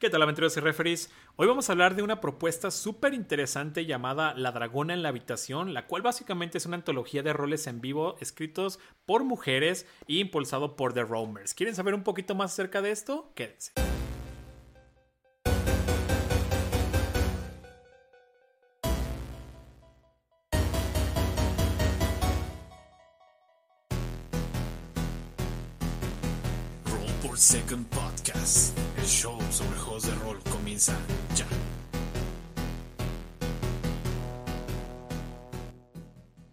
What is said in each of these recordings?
¿Qué tal aventureros y referees? Hoy vamos a hablar de una propuesta súper interesante llamada La Dragona en la Habitación, la cual básicamente es una antología de roles en vivo escritos por mujeres e impulsado por The Roamers. ¿Quieren saber un poquito más acerca de esto? Quédense. Roll por Second Podcast. Show sobre juegos de rol comienza ya.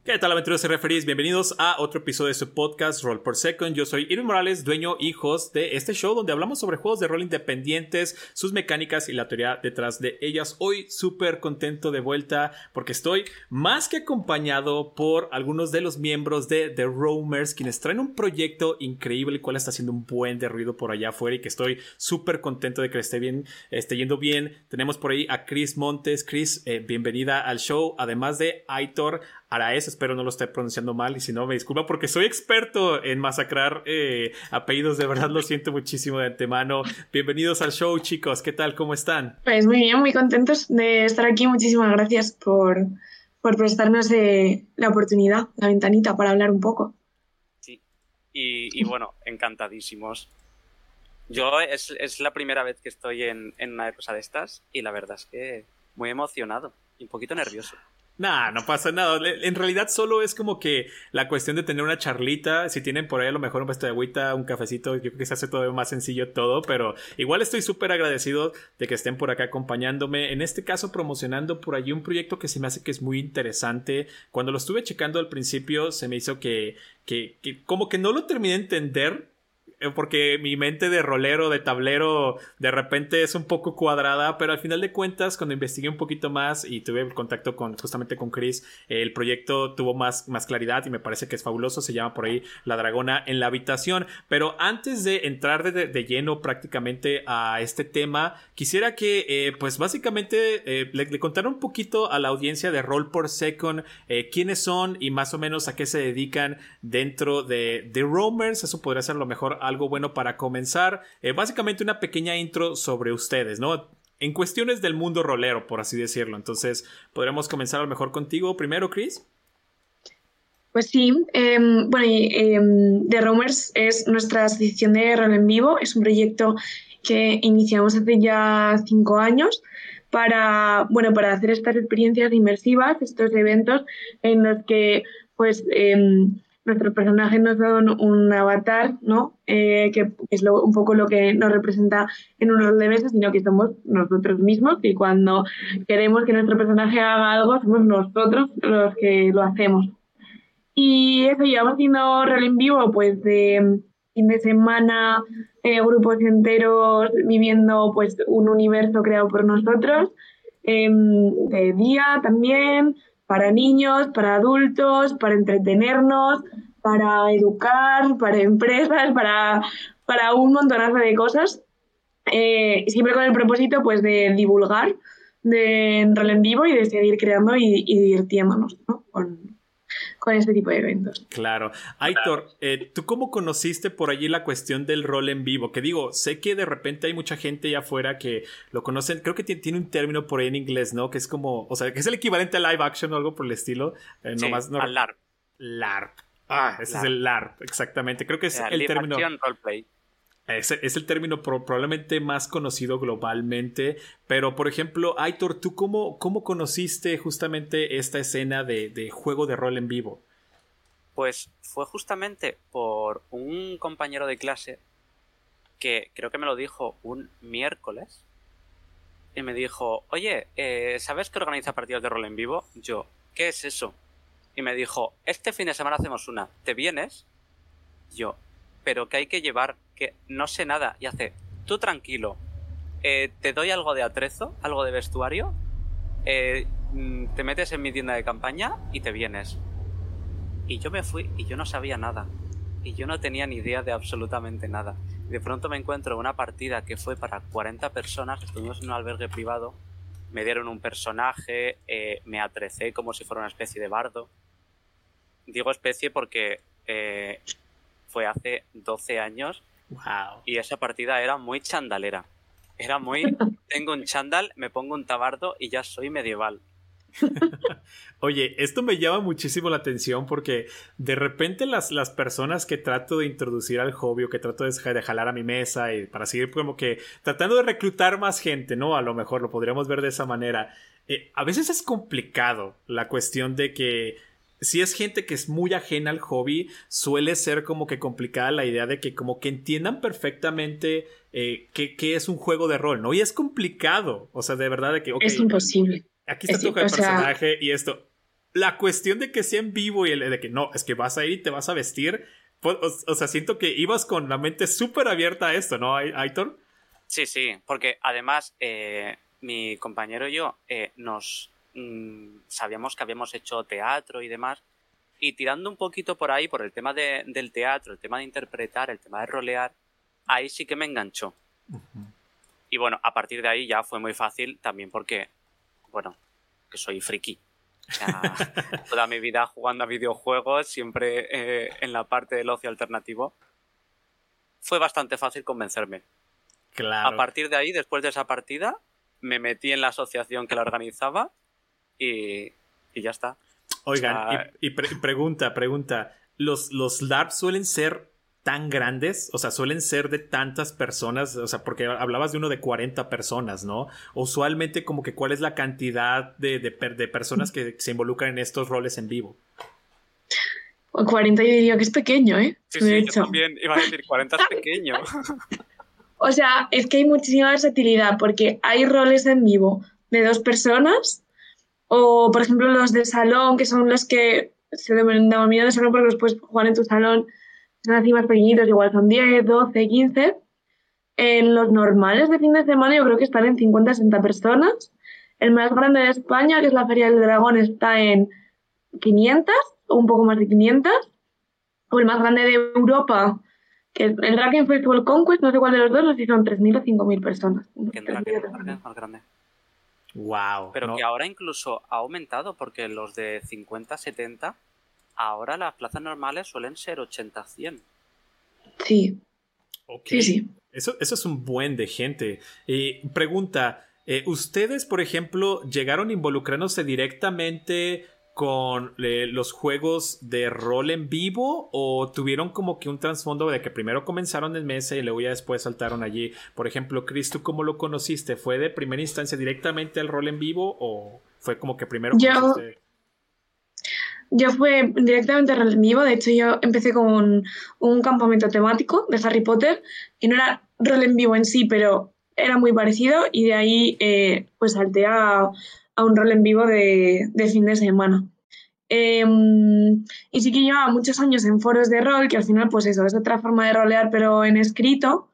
¿Qué tal aventureros y referees? Bienvenidos a otro episodio de su podcast Roll por Second. Yo soy Irving Morales, dueño y host de este show donde hablamos sobre juegos de rol independientes, sus mecánicas y la teoría detrás de ellas. Hoy súper contento de vuelta porque estoy más que acompañado por algunos de los miembros de The Roamers quienes traen un proyecto increíble el cual está haciendo un buen de ruido por allá afuera y que estoy súper contento de que esté bien, esté yendo bien. Tenemos por ahí a Chris Montes. Chris, eh, bienvenida al show. Además de Aitor Araez, espero no lo esté pronunciando mal y si no me disculpa porque soy experto en masacrar eh, apellidos, de verdad lo siento muchísimo de antemano. Bienvenidos al show chicos, ¿qué tal? ¿Cómo están? Pues muy bien, muy contentos de estar aquí. Muchísimas gracias por, por prestarnos eh, la oportunidad, la ventanita para hablar un poco. Sí, y, y bueno, encantadísimos. Yo es, es, la primera vez que estoy en, en una cosa de estas y la verdad es que muy emocionado y un poquito nervioso. Nah, no pasa nada. En realidad solo es como que la cuestión de tener una charlita. Si tienen por ahí a lo mejor un vaso de agüita, un cafecito, yo creo que se hace todo más sencillo todo. Pero igual estoy súper agradecido de que estén por acá acompañándome. En este caso promocionando por allí un proyecto que se me hace que es muy interesante. Cuando lo estuve checando al principio se me hizo que, que, que como que no lo terminé de entender porque mi mente de rolero, de tablero, de repente es un poco cuadrada, pero al final de cuentas, cuando investigué un poquito más y tuve contacto con, justamente con Chris, el proyecto tuvo más, más claridad y me parece que es fabuloso, se llama por ahí La Dragona en la Habitación, pero antes de entrar de, de lleno prácticamente a este tema, quisiera que, eh, pues básicamente, eh, le, le, contara un poquito a la audiencia de Roll por Second eh, quiénes son y más o menos a qué se dedican dentro de The Roamers, eso podría ser lo mejor algo bueno para comenzar. Eh, básicamente una pequeña intro sobre ustedes, ¿no? En cuestiones del mundo rolero, por así decirlo. Entonces, podríamos comenzar a lo mejor contigo primero, Chris. Pues sí, eh, bueno, eh, The Roamers es nuestra asociación de rol en vivo, es un proyecto que iniciamos hace ya cinco años para, bueno, para hacer estas experiencias inmersivas, estos eventos en los que pues eh, nuestros personajes nos dan un avatar, ¿no? Eh, que es lo, un poco lo que nos representa en un rol de mesa, sino que somos nosotros mismos y cuando queremos que nuestro personaje haga algo, somos nosotros los que lo hacemos. Y eso, llevamos haciendo rol en vivo, pues de fin de semana, eh, grupos enteros viviendo pues un universo creado por nosotros, eh, de día también, para niños, para adultos, para entretenernos, para educar, para empresas, para, para un montonazo de cosas. Eh, siempre con el propósito pues, de divulgar de en vivo y de seguir creando y, y divirtiéndonos ¿no? con, con este tipo de eventos. Claro. Aitor, eh, ¿tú cómo conociste por allí la cuestión del rol en vivo? Que digo, sé que de repente hay mucha gente allá afuera que lo conocen, creo que tiene un término por ahí en inglés, ¿no? Que es como, o sea, que es el equivalente a live action o algo por el estilo. Eh, sí, nomás, no, al LARP. LARP. Ah, ese LARP. es el LARP, exactamente. Creo que es el live término. Action roleplay. Es, el término pro, probablemente más conocido globalmente, pero por ejemplo, Aitor, ¿tú cómo, cómo conociste justamente esta escena de, juego de rol en vivo? Pues fue justamente por un compañero de clase que creo que me lo dijo un miércoles y me dijo, oye, eh, ¿sabes que organiza partidas de rol en vivo? Yo, ¿qué es eso? Y me dijo, este fin de semana hacemos una, ¿te vienes? Yo, pero que hay que llevar, que no sé nada. Y hace, tú tranquilo, eh, te doy algo de atrezo, algo de vestuario, eh, te metes en mi tienda de campaña y te vienes. Y yo me fui y yo no sabía nada. Y yo no tenía ni idea de absolutamente nada. De pronto me encuentro una partida que fue para 40 personas, estuvimos en un albergue privado, me dieron un personaje, eh, me atrecé como si fuera una especie de bardo. Digo especie porque fue hace 12 años Wow. y esa partida era muy chandalera. Era muy, tengo un chándal, me pongo un tabardo y ya soy medieval. Oye, esto me llama muchísimo la atención porque de repente las, las personas que trato de introducir al hobby o que trato de, de jalar a mi mesa y para seguir como que tratando de reclutar más gente, ¿no? A lo mejor lo podríamos ver de esa manera. Eh, a veces es complicado la cuestión de que si es gente que es muy ajena al hobby, suele ser como que complicada la idea de que como que entiendan perfectamente eh, qué, es un juego de rol, ¿no? Y es complicado, o sea, de verdad de que... es imposible. Aquí está tu personaje y esto. La cuestión de que sea en vivo y el de que no, es que vas a ir y te vas a vestir. Pues, o, sea, siento que ibas con la mente súper abierta a esto, ¿no, Aitor? Sí, sí, porque además eh, mi compañero y yo eh, nos mm, sabíamos que habíamos hecho teatro y demás. Y tirando un poquito por ahí, por el tema del teatro, el tema de interpretar, el tema de rolear, ahí sí que me enganchó. Y bueno, a partir de ahí ya fue muy fácil también porque bueno, que soy friki. O sea, toda mi vida jugando a videojuegos, siempre eh, en la parte del ocio alternativo. Fue bastante fácil convencerme. Claro. A partir de ahí, después de esa partida, me metí en la asociación que la organizaba y, y ya está. Oigan, y, pregunta, pregunta. ¿Los, ¿Los LARP suelen ser tan grandes, o sea, suelen ser de tantas personas, o sea, porque hablabas de uno de 40 personas, ¿no? Usualmente como que cuál es la cantidad de, de, personas que se involucran en estos roles en vivo. 40 yo diría que es pequeño, ¿eh? Sí, sí, yo también iba a decir 40 es pequeño. o sea, es que hay muchísima versatilidad porque hay roles en vivo de dos personas o, por ejemplo, los de salón, que son los que se denominan de salón porque los puedes jugar en tu salón son así más pequeñitos, igual son 10, 12, 15. En los normales de fin de semana yo creo que están en 50, 60 personas. El más grande de España, que es la Feria del Dragón, está en 500 o un poco más de 500. O el más grande de Europa, que es el Dragon Festival Conquest, no sé cuál de los dos, no sé si son 3.000 o 5.000 personas. El más grande. Wow. Pero que ahora incluso ha aumentado porque los de 50, 70 Ahora las plazas normales suelen ser 80-100. Sí. Sí, sí. Eso, eso es un buen de gente. Eh, pregunta, eh, ¿ustedes, por ejemplo, llegaron involucrándose directamente con eh, los juegos de rol en vivo o tuvieron como que un trasfondo de que primero comenzaron en mesa y luego ya después saltaron allí? Por ejemplo, Chris, ¿tú cómo lo conociste? ¿Fue de primera instancia directamente al rol en vivo o fue como que primero... Yo, yo fui directamente en vivo, de hecho yo empecé con un campamento temático de Harry Potter, y no era rol en vivo en sí, pero era muy parecido y de ahí eh, pues salté a, un rol en vivo de, fin de semana. Em, y sí que llevaba muchos años en foros de rol, que al final pues eso, es otra forma de rolear pero en escrito.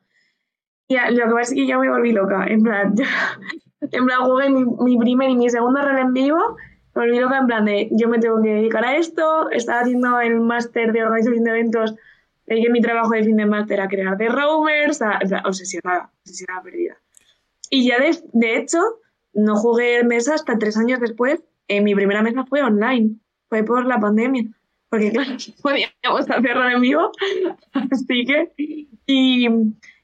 Y lo que pasa es que yo me volví loca, en plan, en plan jugué mi, mi primer y mi segundo rol en vivo me olvidó que en plan de yo me tengo que dedicar a esto, estaba haciendo el máster de organización de eventos, que mi trabajo de fin de máster a crear de roamers, obsesionada, obsesionada perdida. Y ya de, de, hecho, no jugué mesa hasta tres años después. Eh, mi primera mesa fue online, fue por la pandemia, porque claro, podíamos hacerlo en vivo, así que, y,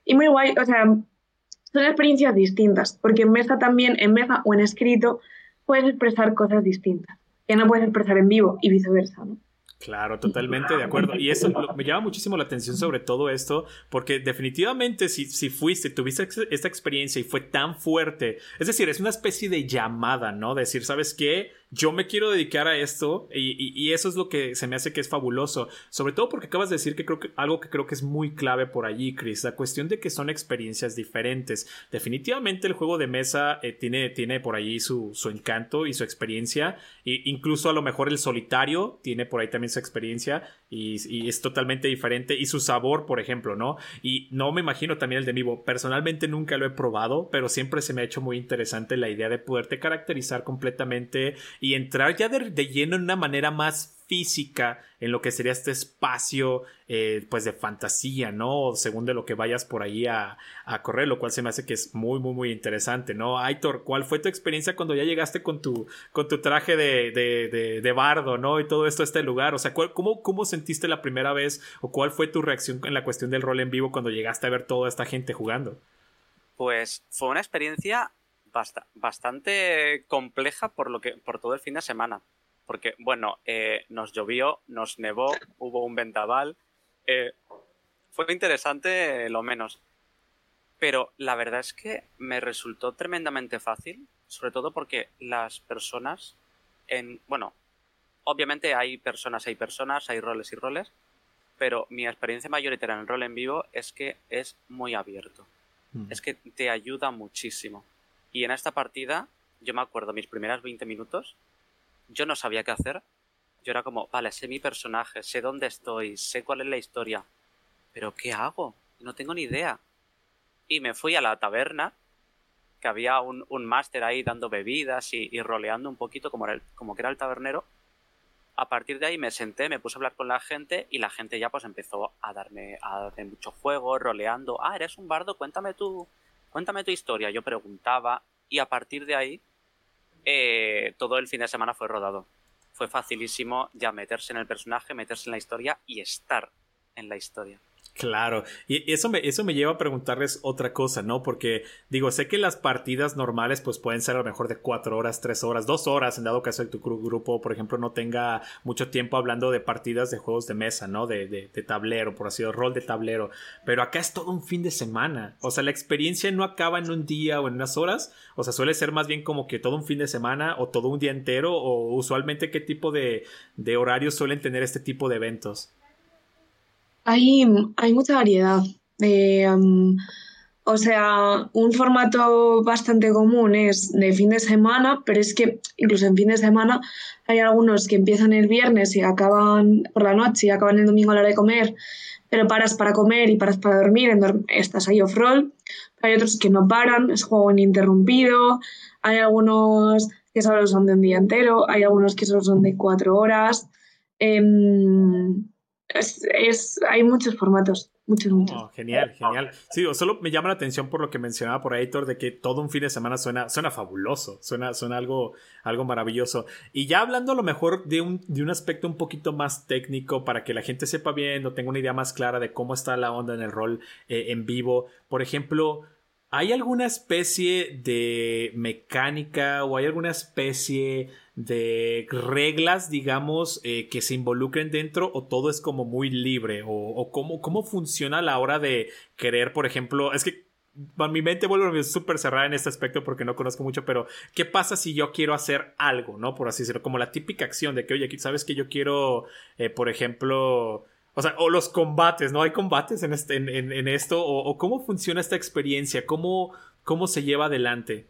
y muy guay, o sea, son experiencias distintas, porque en mesa también, en mesa o en escrito, puedes expresar cosas distintas, que no puedes expresar en vivo y viceversa, ¿no? Claro, totalmente de acuerdo. Y eso me llama muchísimo la atención sobre todo esto, porque definitivamente si, si fuiste, tuviste esta experiencia y fue tan fuerte, es decir, es una especie de llamada, ¿no? Decir, ¿sabes qué? Yo me quiero dedicar a esto y, eso es lo que se me hace que es fabuloso. Sobre todo porque acabas de decir que creo que algo que creo que es muy clave por allí, Chris, la cuestión de que son experiencias diferentes. Definitivamente el juego de mesa eh, tiene, tiene por allí su, su, encanto y su experiencia. E incluso a lo mejor el solitario tiene por ahí también su experiencia y, y, es totalmente diferente. Y su sabor, por ejemplo, ¿no? Y no me imagino también el de vivo. Personalmente nunca lo he probado, pero siempre se me ha hecho muy interesante la idea de poderte caracterizar completamente y entrar ya de, lleno en una manera más física en lo que sería este espacio eh, pues de fantasía, ¿no? Según de lo que vayas por ahí a, correr, lo cual se me hace que es muy, muy, muy interesante, ¿no? Aitor, ¿cuál fue tu experiencia cuando ya llegaste con tu, con tu traje de, de, de, bardo, ¿no? Y todo esto a este lugar, o sea, cómo, ¿cómo sentiste la primera vez o cuál fue tu reacción en la cuestión del rol en vivo cuando llegaste a ver toda esta gente jugando? Pues fue una experiencia bastante compleja por, lo que, por todo el fin de semana. Porque, bueno, eh, nos llovió, nos nevó, hubo un vendaval. Eh, fue interesante lo menos. Pero la verdad es que me resultó tremendamente fácil, sobre todo porque las personas en... Bueno, obviamente hay personas, hay personas, hay roles y roles, pero mi experiencia mayoritaria en el rol en vivo es que es muy abierto. Mm. Es que te ayuda muchísimo. Y en esta partida, yo me acuerdo, mis primeras 20 minutos, yo no sabía qué hacer. Yo era como, vale, sé mi personaje, sé dónde estoy, sé cuál es la historia. Pero ¿qué hago? No tengo ni idea. Y me fui a la taberna, que había un, un máster ahí dando bebidas y, roleando un poquito como, era como que era el tabernero. A partir de ahí me senté, me puse a hablar con la gente y la gente ya pues empezó a darme, a darme mucho juego, roleando. Ah, eres un bardo, cuéntame tu, cuéntame tu historia. Yo preguntaba y a partir de ahí eh, todo el fin de semana fue rodado. Fue facilísimo ya meterse en el personaje, meterse en la historia y estar en la historia. Claro, y eso me, eso me lleva a preguntarles otra cosa, ¿no? Porque digo, sé que las partidas normales pues pueden ser a lo mejor de cuatro horas, tres horas, dos horas, en dado caso que tu grupo, por ejemplo, no tenga mucho tiempo hablando de partidas de juegos de mesa, ¿no? De, de, de tablero, por así decirlo, rol de tablero. Pero acá es todo un fin de semana. O sea, la experiencia no acaba en un día o en unas horas. O sea, suele ser más bien como que todo un fin de semana o todo un día entero. O usualmente qué tipo de, de horarios suelen tener este tipo de eventos. Hay, hay mucha variedad. o sea, un formato bastante común es de fin de semana, pero es que incluso en fin de semana hay algunos que empiezan el viernes y acaban por la noche y acaban el domingo a la hora de comer, pero paras para comer y paras para dormir, estás ahí off-roll. Hay otros que no paran, es juego ininterrumpido. Hay algunos que solo son de un día entero, hay algunos que solo son de cuatro horas. Em, es, hay muchos formatos, muchos, muchos. Oh, genial, genial. Sí, solo me llama la atención por lo que mencionaba por ahí, Thor, de que todo un fin de semana suena, suena fabuloso, suena, suena algo, algo maravilloso. Y ya hablando a lo mejor de un, de un aspecto un poquito más técnico para que la gente sepa bien o tenga una idea más clara de cómo está la onda en el rol eh, en vivo. Por ejemplo, ¿hay alguna especie de mecánica o hay alguna especie de reglas, digamos, eh, que se involucren dentro o todo es como muy libre o, cómo, cómo funciona a la hora de querer, por ejemplo, es que mi mente vuelve súper cerrada en este aspecto porque no conozco mucho, pero ¿qué pasa si yo quiero hacer algo, no? Por así decirlo, como la típica acción de que, oye, sabes que yo quiero, eh, por ejemplo, o sea, o los combates, ¿no? ¿Hay combates en, este, en, esto? O, cómo funciona esta experiencia? ¿Cómo, ¿Cómo se lleva adelante?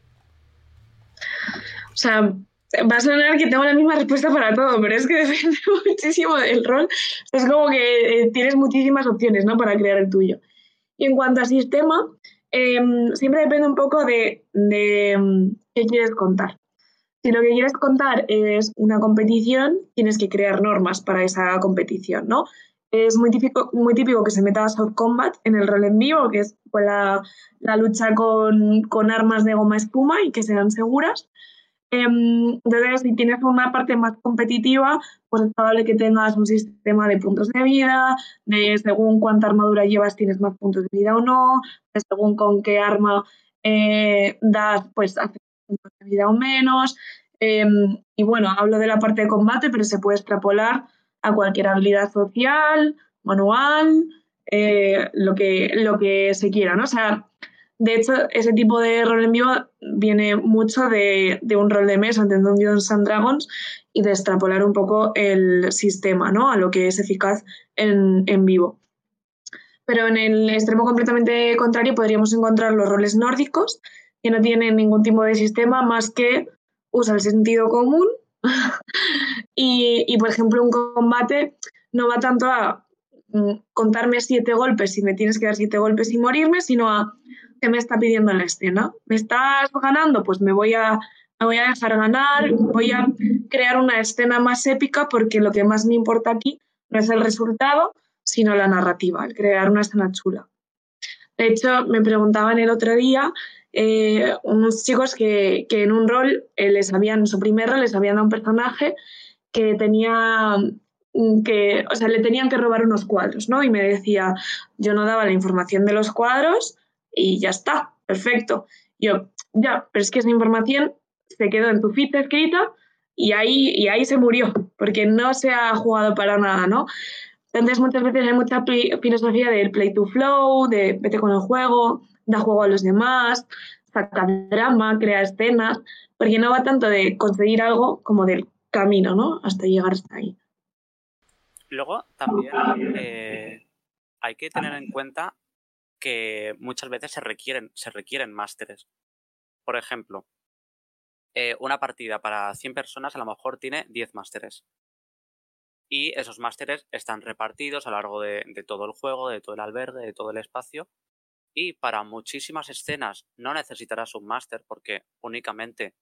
O sea, Va a sonar que tengo la misma respuesta para todo, pero es que depende muchísimo del rol. Es como que eh, tienes muchísimas opciones ¿no? para crear el tuyo. Y en cuanto a sistema, em, siempre depende un poco de, de em, qué quieres contar. Si lo que quieres contar es una competición, tienes que crear normas para esa competición, ¿no? Es muy típico, muy típico que se meta soft combat en el rol en vivo, que es pues, la, la, lucha con, con armas de goma espuma y que sean seguras. Em, entonces, si tienes una parte más competitiva, pues es probable que tengas un sistema de puntos de vida, de según cuánta armadura llevas tienes más puntos de vida o no, de según con qué arma eh, das, pues haces puntos de vida o menos. Em, y bueno, hablo de la parte de combate, pero se puede extrapolar a cualquier habilidad social, manual, eh, lo, que, lo que se quiera, ¿no? Sea, de hecho, ese tipo de rol en vivo viene mucho de, un rol de mesa de Dungeons and Dragons y de extrapolar un poco el sistema ¿no? a lo que es eficaz en, vivo. Pero en el extremo completamente contrario podríamos encontrar los roles nórdicos, que no tienen ningún tipo de sistema más que usa el sentido común. y, y, por ejemplo, un combate no va tanto a mm, contarme siete golpes y me tienes que dar siete golpes y morirme, sino a que me está pidiendo la escena. ¿Me estás ganando? Pues me voy a, me voy a dejar ganar, voy a crear una escena más épica porque lo que más me importa aquí no es el resultado, sino la narrativa, el crear una escena chula. De hecho, me preguntaban el otro día eh, unos chicos que, que, en un rol, eh, les habían, en su primer rol, les habían dado un personaje que tenía mm, que, o sea, le tenían que robar unos cuadros, ¿no? Y me decía, yo no daba la información de los cuadros, y ya está. perfecto. Yo, ya, pero es que esa información se quedó en tu ficha escrita y ahí, y ahí se murió, porque no se ha jugado para nada, ¿no? Entonces muchas veces hay mucha filosofía del play to flow, de vete con el juego, da juego a los demás, saca drama, crea escenas, porque no va tanto de conseguir algo como del camino, ¿no? Hasta llegar hasta ahí. Luego también eh, hay que tener en cuenta que muchas veces se requieren, se requieren másteres. Por ejemplo, eh, una partida para 100 personas a lo mejor tiene 10 másteres. Y esos másteres están repartidos a lo largo de, todo el juego, de todo el albergue, de todo el espacio. Y para muchísimas escenas no necesitarás un máster porque únicamente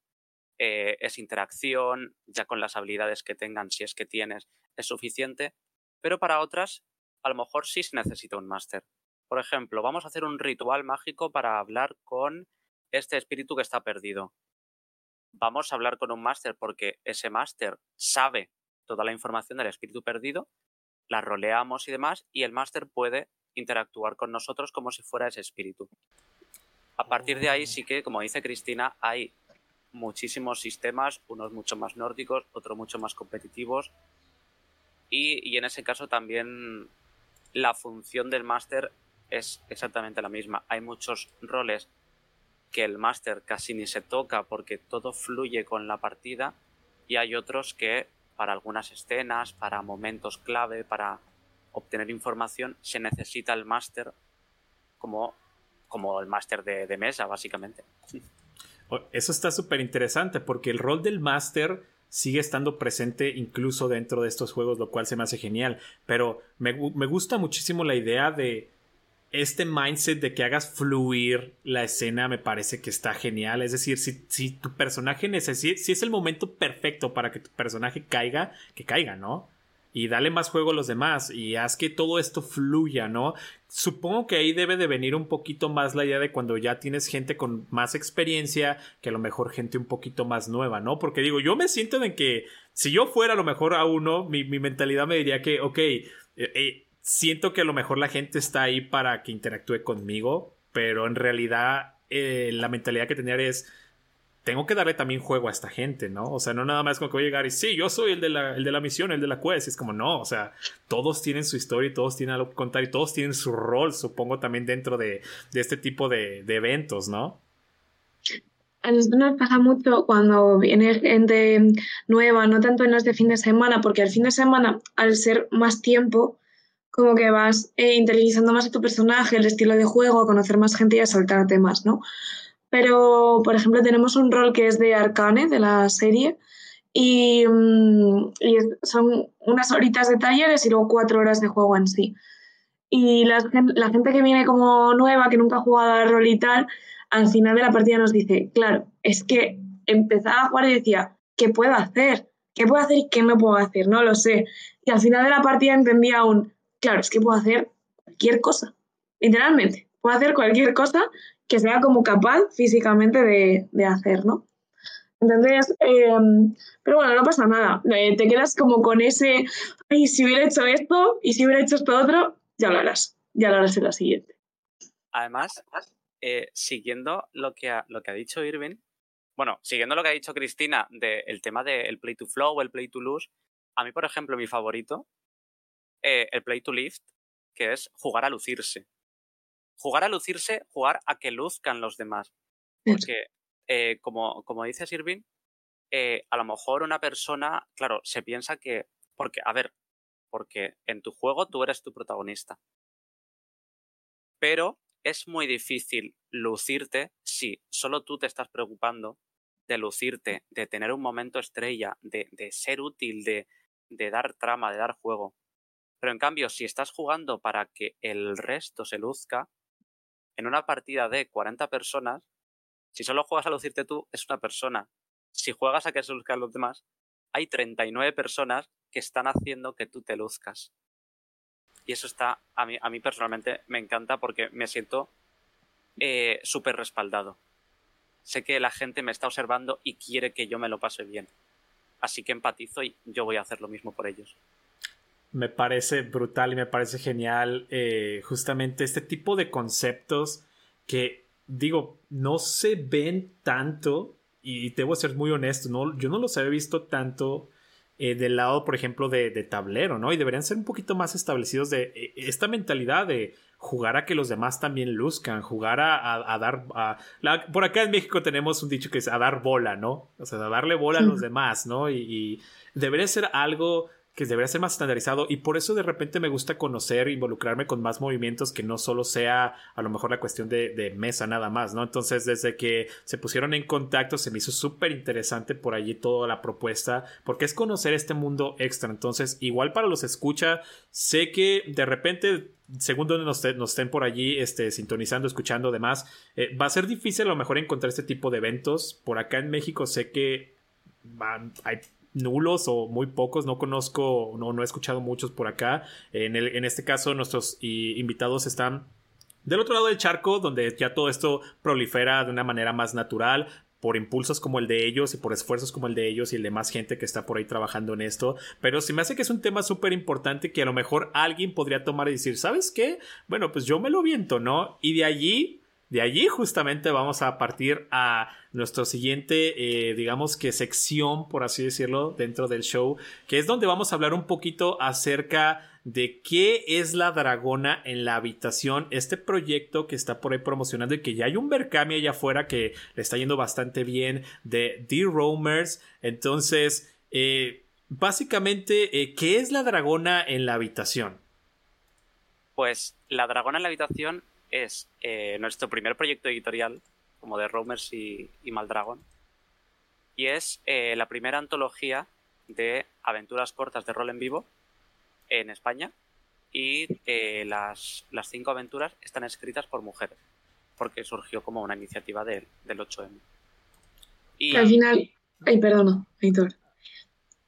eh, es interacción, ya con las habilidades que tengan, si es que tienes, es suficiente. Pero para otras, a lo mejor sí se necesita un máster. Por ejemplo, vamos a hacer un ritual mágico para hablar con este espíritu que está perdido. Vamos a hablar con un máster porque ese máster sabe toda la información del espíritu perdido, la roleamos y demás, y el máster puede interactuar con nosotros como si fuera ese espíritu. A partir de ahí sí que, como dice Cristina, hay muchísimos sistemas, unos mucho más nórdicos, otros mucho más competitivos, y, y en ese caso también la función del máster es exactamente la misma. Hay muchos roles que el máster casi ni se toca porque todo fluye con la partida y hay otros que para algunas escenas, para momentos clave, para obtener información, se necesita el máster como, como el máster de, mesa, básicamente. Eso está súper interesante porque el rol del máster sigue estando presente incluso dentro de estos juegos, lo cual se me hace genial. Pero me, me gusta muchísimo la idea de este mindset de que hagas fluir la escena me parece que está genial. Es decir, si, si tu personaje necesita, si es el momento perfecto para que tu personaje caiga, que caiga, ¿no? Y dale más juego a los demás y haz que todo esto fluya, ¿no? Supongo que ahí debe de venir un poquito más la idea de cuando ya tienes gente con más experiencia, que a lo mejor gente un poquito más nueva, ¿no? Porque digo, yo me siento en que si yo fuera a lo mejor a uno, mi, mentalidad me diría que, ok, eh, eh, siento que a lo mejor la gente está ahí para que interactúe conmigo, pero en realidad eh, la mentalidad que tenía es, tengo que darle también juego a esta gente, ¿no? O sea, no nada más como que voy a llegar y sí, yo soy el de la, el de la misión, el de la quest. es como, no, o sea, todos tienen su historia y todos tienen algo que contar y todos tienen su rol, supongo, también dentro de, este tipo de, de, eventos, ¿no? A nosotros nos pasa mucho cuando viene gente nueva, no tanto en los de fin de semana, porque al fin de semana, al ser más tiempo, como que vas eh, interiorizando más a tu personaje, el estilo de juego, a conocer más gente y a saltar temas, ¿no? Pero, por ejemplo, tenemos un rol que es de Arcane, de la serie, y, mm, son unas horitas de talleres y luego cuatro horas de juego en sí. Y la, la, gente que viene como nueva, que nunca ha jugado al rol y tal, al final de la partida nos dice, claro, es que empezaba a jugar y decía, ¿qué puedo hacer? ¿Qué puedo hacer y qué no puedo hacer? No lo sé. Y al final de la partida entendía aún, claro, es que puedo hacer cualquier cosa, literalmente. Puedo hacer cualquier cosa que sea como capaz físicamente de, hacer, ¿no? Entonces, em, pero bueno, no pasa nada. Eh, te quedas como con ese, ay, si hubiera hecho esto y si hubiera hecho esto otro, ya lo harás. Ya lo harás en la siguiente. Además, eh, siguiendo lo que, ha, lo que ha dicho Irving, bueno, siguiendo lo que ha dicho Cristina del tema del play to flow, o el play to lose, a mí, por ejemplo, mi favorito eh, el play to lift, que es jugar a lucirse. Jugar a lucirse, jugar a que luzcan los demás. Porque, eh, como, como dice Irving, eh, a lo mejor una persona, claro, se piensa que. Porque, a ver, porque en tu juego tú eres tu protagonista. Pero es muy difícil lucirte si solo tú te estás preocupando de lucirte, de tener un momento estrella, de, de ser útil, de, de dar trama, de dar juego. Pero en cambio, si estás jugando para que el resto se luzca, en una partida de 40 personas, si solo juegas a lucirte tú, es una persona. Si juegas a que se luzcan los demás, hay 39 personas que están haciendo que tú te luzcas. Y eso está, a mí, a mí personalmente me encanta porque me siento eh, súper respaldado. Sé que la gente me está observando y quiere que yo me lo pase bien. Así que empatizo y yo voy a hacer lo mismo por ellos me parece brutal y me parece genial eh, justamente este tipo de conceptos que digo, no se ven tanto, y debo ser muy honesto, no, yo no los había visto tanto eh, del lado, por ejemplo, de, de, tablero, ¿no? Y deberían ser un poquito más establecidos de eh, esta mentalidad de jugar a que los demás también luzcan, jugar a, a, dar... A, por acá en México tenemos un dicho que es a dar bola, ¿no? O sea, a darle bola a los demás, ¿no? Y, y debería ser algo que debería ser más estandarizado y por eso de repente me gusta conocer, involucrarme con más movimientos que no solo sea a lo mejor la cuestión de, mesa nada más, ¿no? Entonces desde que se pusieron en contacto se me hizo súper interesante por allí toda la propuesta porque es conocer este mundo extra, entonces igual para los escucha, sé que de repente según donde nos, nos, estén por allí este, sintonizando, escuchando demás, eh, va a ser difícil a lo mejor encontrar este tipo de eventos. Por acá en México sé que van, hay nulos o muy pocos, no conozco, no, no he escuchado muchos por acá. En, el, en este caso, nuestros invitados están del otro lado del charco, donde ya todo esto prolifera de una manera más natural, por impulsos como el de ellos y por esfuerzos como el de ellos y el de más gente que está por ahí trabajando en esto. Pero se me hace que es un tema súper importante que a lo mejor alguien podría tomar y decir, ¿sabes qué? Bueno, pues yo me lo viento, ¿no? Y de allí de allí justamente vamos a partir a nuestro siguiente, eh, digamos que sección, por así decirlo, dentro del show, que es donde vamos a hablar un poquito acerca de qué es la dragona en la habitación, este proyecto que está por ahí promocionando y que ya hay un Berkami allá afuera que le está yendo bastante bien de The Roamers. Entonces, eh, básicamente, eh, ¿qué es la dragona en la habitación? Pues la dragona en la habitación es nuestro primer proyecto editorial, como de Roamers y, Maldragon, y es eh, la primera antología de aventuras cortas de rol en vivo en España, y eh, las, las, cinco aventuras están escritas por mujeres, porque surgió como una iniciativa del 8M. Y al final, ay, perdona, Víctor.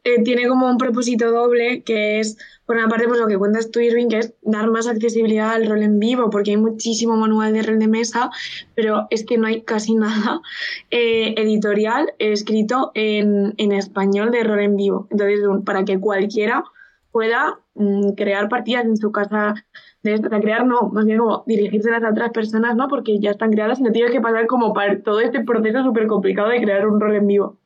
Eh, tiene como un propósito doble, que es, por una parte, pues lo que cuentas tú, Irving, que es dar más accesibilidad al rol en vivo, porque hay muchísimo manual de rol de mesa, pero es que no hay casi nada eh, editorial escrito en, español de rol en vivo. Entonces, para que cualquiera pueda mm, crear partidas en su casa, de crear no, más bien como dirigirse a otras personas, ¿no? Porque ya están creadas y no tienes que pasar como para todo este proceso súper complicado de crear un rol en vivo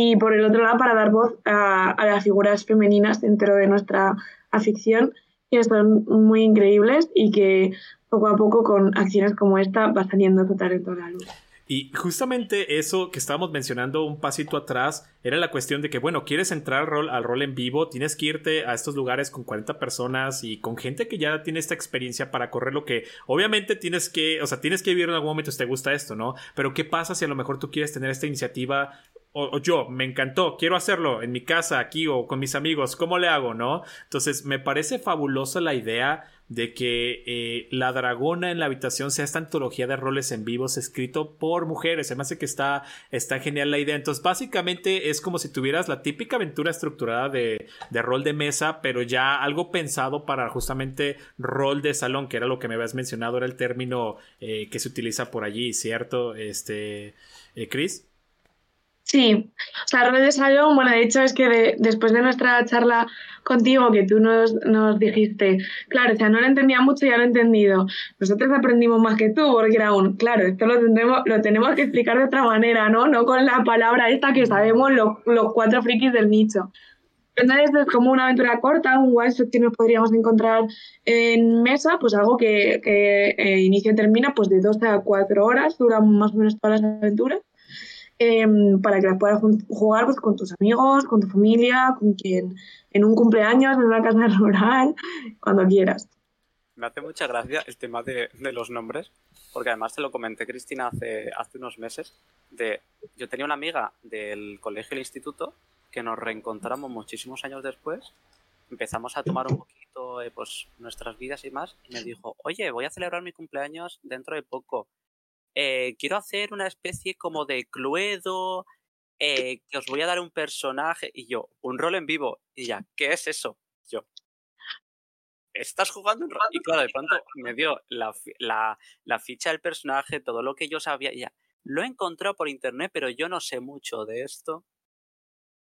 y por el otro lado para dar voz a, las figuras femeninas dentro de nuestra afición que son muy increíbles y que poco a poco con acciones como esta va saliendo su talento a la luz. Y justamente eso que estábamos mencionando un pasito atrás era la cuestión de que, bueno, quieres entrar al rol, al rol en vivo, tienes que irte a estos lugares con 40 personas y con gente que ya tiene esta experiencia para correr lo que obviamente tienes que, o sea, tienes que vivir en algún momento si te gusta esto, ¿no? Pero ¿qué pasa si a lo mejor tú quieres tener esta iniciativa o, yo, me encantó, quiero hacerlo en mi casa, aquí o con mis amigos, ¿cómo le hago, no? Entonces, me parece fabulosa la idea de que eh, la dragona en la habitación sea esta antología de roles en vivos escrito por mujeres. Me hace que está, está genial la idea. Entonces, básicamente es como si tuvieras la típica aventura estructurada de, de rol de mesa, pero ya algo pensado para justamente rol de salón, que era lo que me habías mencionado, era el término eh, que se utiliza por allí, ¿cierto? Este, eh, Chris. Sí, o sea, rol de salón, bueno, de hecho es que después de nuestra charla contigo, que tú nos, nos dijiste, claro, o sea, no lo entendía mucho, ya lo he entendido. Nosotros aprendimos más que tú, porque era un, claro, esto lo, tendremos, lo tenemos que explicar de otra manera, ¿no? No con la palabra esta que sabemos los, los cuatro frikis del nicho. Entonces es como una aventura corta, un one shot que nos podríamos encontrar en mesa, pues algo que, que eh, inicia y termina pues de dos a cuatro horas, duran más o menos todas las aventuras. Em, para que las puedas jugar pues, con tus amigos, con tu familia, con quien, en un cumpleaños, en una casa rural, cuando quieras. Me hace mucha gracia el tema de, de los nombres, porque además te lo comenté Cristina hace, hace unos meses. De, yo tenía una amiga del colegio y el instituto que nos reencontramos muchísimos años después, empezamos a tomar un poquito eh, pues, nuestras vidas y más, y me dijo, oye, voy a celebrar mi cumpleaños dentro de poco eh, quiero hacer una especie como de Cluedo, eh, que os voy a dar un personaje, y yo, un rol en vivo, y ya, ¿qué es eso? Yo, estás jugando un rol, y claro, de pronto me dio la, la, la ficha del personaje, todo lo que yo sabía, y ya, lo he encontrado por internet, pero yo no sé mucho de esto.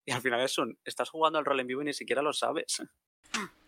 Y al final es un, estás jugando el rol en vivo y ni siquiera lo sabes.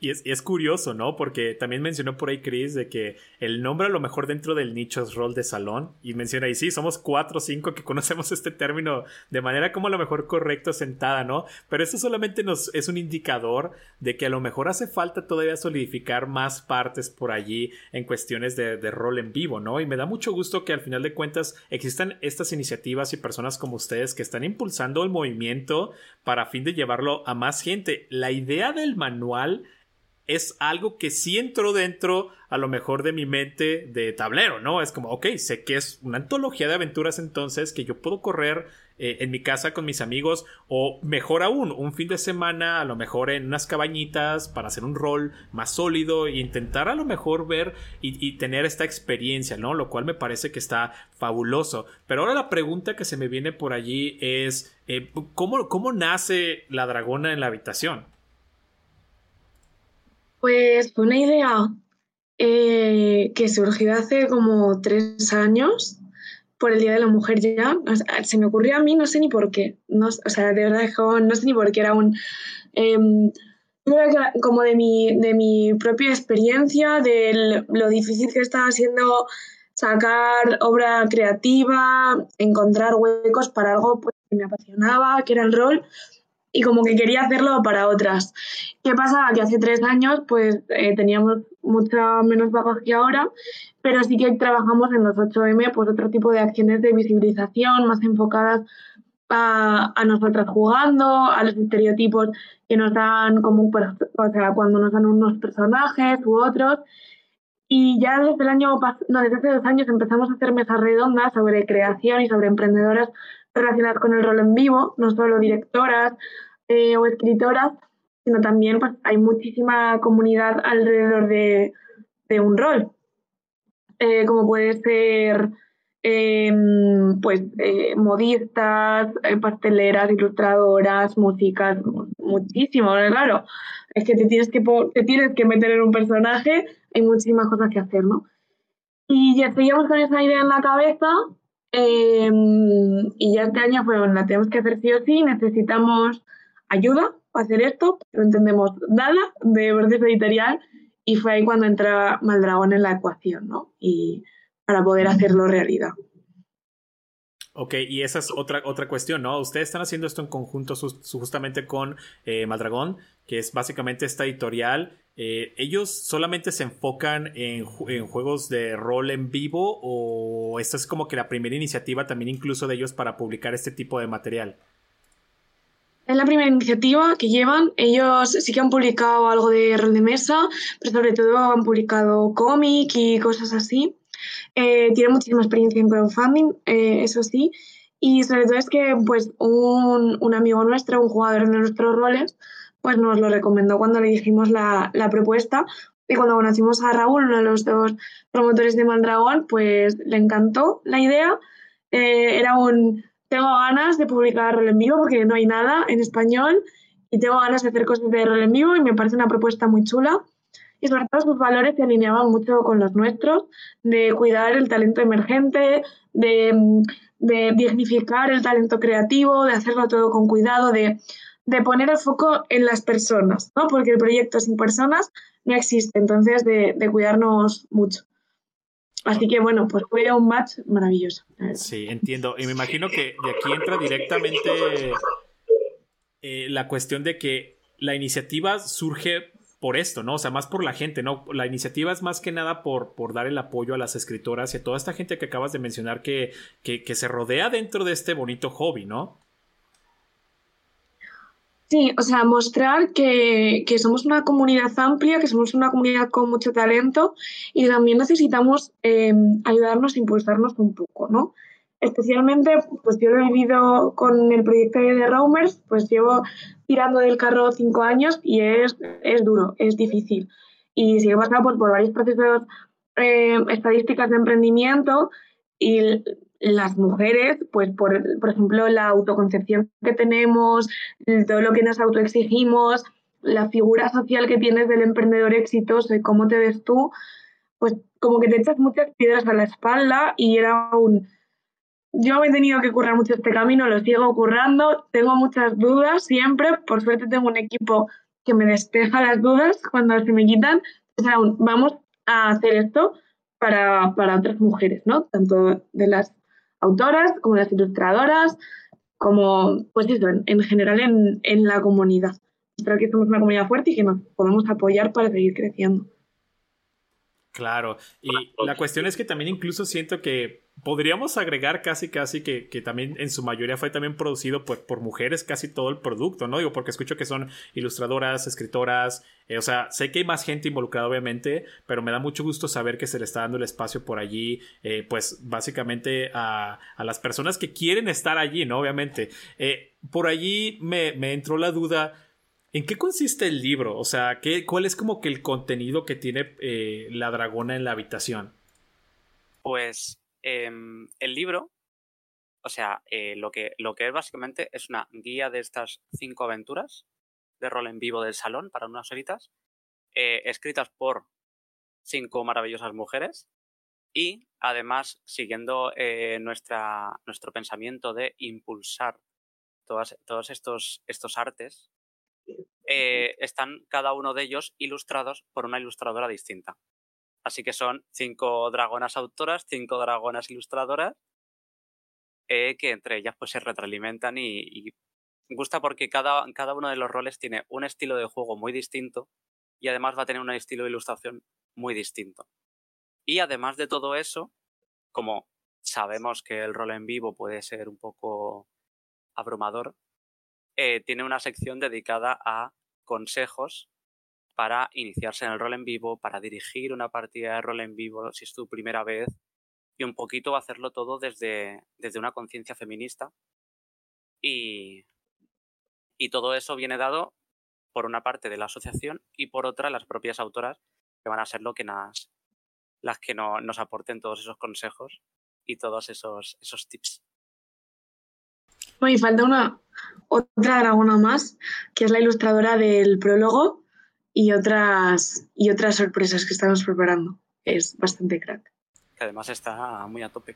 Y es, es, curioso, ¿no? Porque también mencionó por ahí Chris de que el nombre a lo mejor dentro del nicho es rol de salón. Y menciona ahí, sí, somos cuatro o cinco que conocemos este término de manera como a lo mejor correcto sentada, ¿no? Pero esto solamente nos es un indicador de que a lo mejor hace falta todavía solidificar más partes por allí en cuestiones de, de rol en vivo, ¿no? Y me da mucho gusto que al final de cuentas existan estas iniciativas y personas como ustedes que están impulsando el movimiento para fin de llevarlo a más gente. La idea del manual es algo que sí entró dentro a lo mejor de mi mente de tablero, ¿no? Es como, ok, sé que es una antología de aventuras entonces que yo puedo correr eh, en mi casa con mis amigos o mejor aún, un fin de semana a lo mejor en unas cabañitas para hacer un rol más sólido e intentar a lo mejor ver y, tener esta experiencia, ¿no? Lo cual me parece que está fabuloso. Pero ahora la pregunta que se me viene por allí es, eh, ¿cómo, ¿cómo nace la dragona en la habitación? Pues fue una idea eh, que surgió hace como tres años por el Día de la Mujer ya. se me ocurrió a mí, no sé ni por qué. No, o sea, de verdad, no sé ni por qué era un... Em, como de mi, de mi propia experiencia, de lo difícil que estaba siendo sacar obra creativa, encontrar huecos para algo pues, que me apasionaba, que era el rol y como que quería hacerlo para otras. ¿Qué pasaba? Que hace tres años pues eh, teníamos mucha menos bagaje que ahora, pero sí que trabajamos en los 8M pues otro tipo de acciones de visibilización más enfocadas a, a nosotras jugando, a los estereotipos que nos dan como, o sea, cuando nos dan unos personajes u otros. Y ya desde el año no, desde hace dos años empezamos a hacer mesas redondas sobre creación y sobre emprendedoras relacionadas con el rol en vivo, no solo directoras eh, o escritoras, sino también pues, hay muchísima comunidad alrededor de, un rol, eh, como puede ser em, pues eh, modistas, pasteleras, ilustradoras, músicas, muchísimo, claro. Es que te tienes que, te tienes que meter en un personaje, hay muchísimas cosas que hacer, ¿no? Y ya seguíamos con esa idea en la cabeza Em, y ya este año fue, bueno, la tenemos que hacer sí o sí, necesitamos ayuda para hacer esto, no entendemos nada de proceso editorial y fue ahí cuando entra Maldragón en la ecuación, ¿no? Y para poder hacerlo realidad. Ok, y esa es otra, otra cuestión, ¿no? Ustedes están haciendo esto en conjunto justamente con eh, Maldragón, que es básicamente esta editorial eh, ¿Ellos solamente se enfocan en, juegos de rol en vivo o esta es como que la primera iniciativa también incluso de ellos para publicar este tipo de material? Es la primera iniciativa que llevan. Ellos sí que han publicado algo de rol de mesa, pero sobre todo han publicado cómic y cosas así. Eh, tienen muchísima experiencia en crowdfunding, eh, eso sí. Y sobre todo es que pues un, un amigo nuestro, un jugador de nuestros roles, pues nos lo recomendó cuando le dijimos la, propuesta. Y cuando conocimos a Raúl, uno de los dos promotores de Mandragón, pues le encantó la idea. Eh, era un, tengo ganas de publicar rol en vivo porque no hay nada en español y tengo ganas de hacer cosas de rol en vivo y me parece una propuesta muy chula. Y sobre todo sus valores se alineaban mucho con los nuestros, de cuidar el talento emergente, de, de dignificar el talento creativo, de hacerlo todo con cuidado, de de poner el foco en las personas, ¿no? Porque el proyecto sin personas no existe, entonces de, cuidarnos mucho. Así que bueno, pues fue un match maravilloso. Sí, entiendo. Y me imagino que de aquí entra directamente eh, la cuestión de que la iniciativa surge por esto, ¿no? O sea, más por la gente, ¿no? La iniciativa es más que nada por, por dar el apoyo a las escritoras y a toda esta gente que acabas de mencionar que, que, que se rodea dentro de este bonito hobby, ¿no? Sí, o sea, mostrar que, somos una comunidad amplia, que somos una comunidad con mucho talento y también necesitamos eh, ayudarnos a impulsarnos un poco, ¿no? Especialmente, pues yo lo he vivido con el proyecto de Roamers, pues llevo tirando del carro cinco años y es, es duro, es difícil. Y si he pasado pues, por varios procesos eh, estadísticas de emprendimiento y las mujeres, pues por, por, ejemplo, la autoconcepción que tenemos, todo lo que nos autoexigimos, la figura social que tienes del emprendedor exitoso y cómo te ves tú, pues como que te echas muchas piedras a la espalda y era un... Yo me he tenido que currar mucho este camino, lo sigo currando, tengo muchas dudas siempre, por suerte tengo un equipo que me despeja las dudas cuando se me quitan. O sea, vamos a hacer esto para, para otras mujeres, ¿no? Tanto de las autoras como las ilustradoras, como, pues eso, en, general en, en, la comunidad. Espero que somos una comunidad fuerte y que nos podamos apoyar para seguir creciendo. Claro, y la cuestión es que también incluso siento que podríamos agregar casi casi que, que también en su mayoría fue también producido por, por, mujeres casi todo el producto, ¿no? Digo, porque escucho que son ilustradoras, escritoras, eh, o sea, sé que hay más gente involucrada obviamente, pero me da mucho gusto saber que se le está dando el espacio por allí, eh, pues básicamente a, a, las personas que quieren estar allí, ¿no? Obviamente. Eh, por allí me, me entró la duda ¿En qué consiste el libro? O sea, ¿qué, ¿cuál es como que el contenido que tiene la dragona en la habitación? Pues em, el libro, o sea, eh, lo, que, lo que es básicamente es una guía de estas cinco aventuras de rol en vivo del salón para unas horitas, eh, escritas por cinco maravillosas mujeres y además siguiendo nuestra, nuestro pensamiento de impulsar todas, todos estos, estos artes eh, están cada uno de ellos ilustrados por una ilustradora distinta. Así que son cinco dragonas autoras, cinco dragonas ilustradoras, eh, que entre ellas pues se retroalimentan y, gusta porque cada, cada, uno de los roles tiene un estilo de juego muy distinto y además va a tener un estilo de ilustración muy distinto. Y además de todo eso, como sabemos que el rol en vivo puede ser un poco abrumador, eh, tiene una sección dedicada a consejos para iniciarse en el rol en vivo, para dirigir una partida de rol en vivo si es tu primera vez y un poquito hacerlo todo desde, desde una conciencia feminista. Y, y todo eso viene dado por una parte de la asociación y por otra las propias autoras que van a ser lo que las que no, nos aporten todos esos consejos y todos esos, esos tips. Bueno, y falta una otra dragona más, que es la ilustradora del prólogo y otras, y otras sorpresas que estamos preparando. Es bastante crack. además está muy a tope.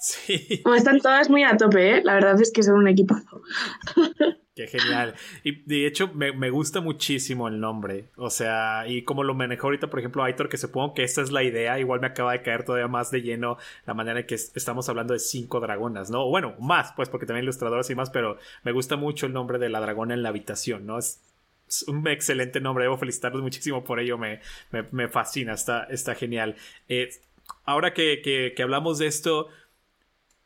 Sí. están todas muy a tope, ¿eh? La verdad es que son un equipazo. Qué genial. Y de hecho, me, me, gusta muchísimo el nombre. O sea, y como lo manejó ahorita, por ejemplo, Aitor, que supongo que esta es la idea, igual me acaba de caer todavía más de lleno la manera en que estamos hablando de cinco dragonas, ¿no? Bueno, más, pues, porque también ilustradoras y más, pero me gusta mucho el nombre de la dragona en la habitación, ¿no? Es, es un excelente nombre, debo felicitarlos muchísimo por ello, me, me, fascina, está, está genial. Eh, ahora que, que, que hablamos de esto,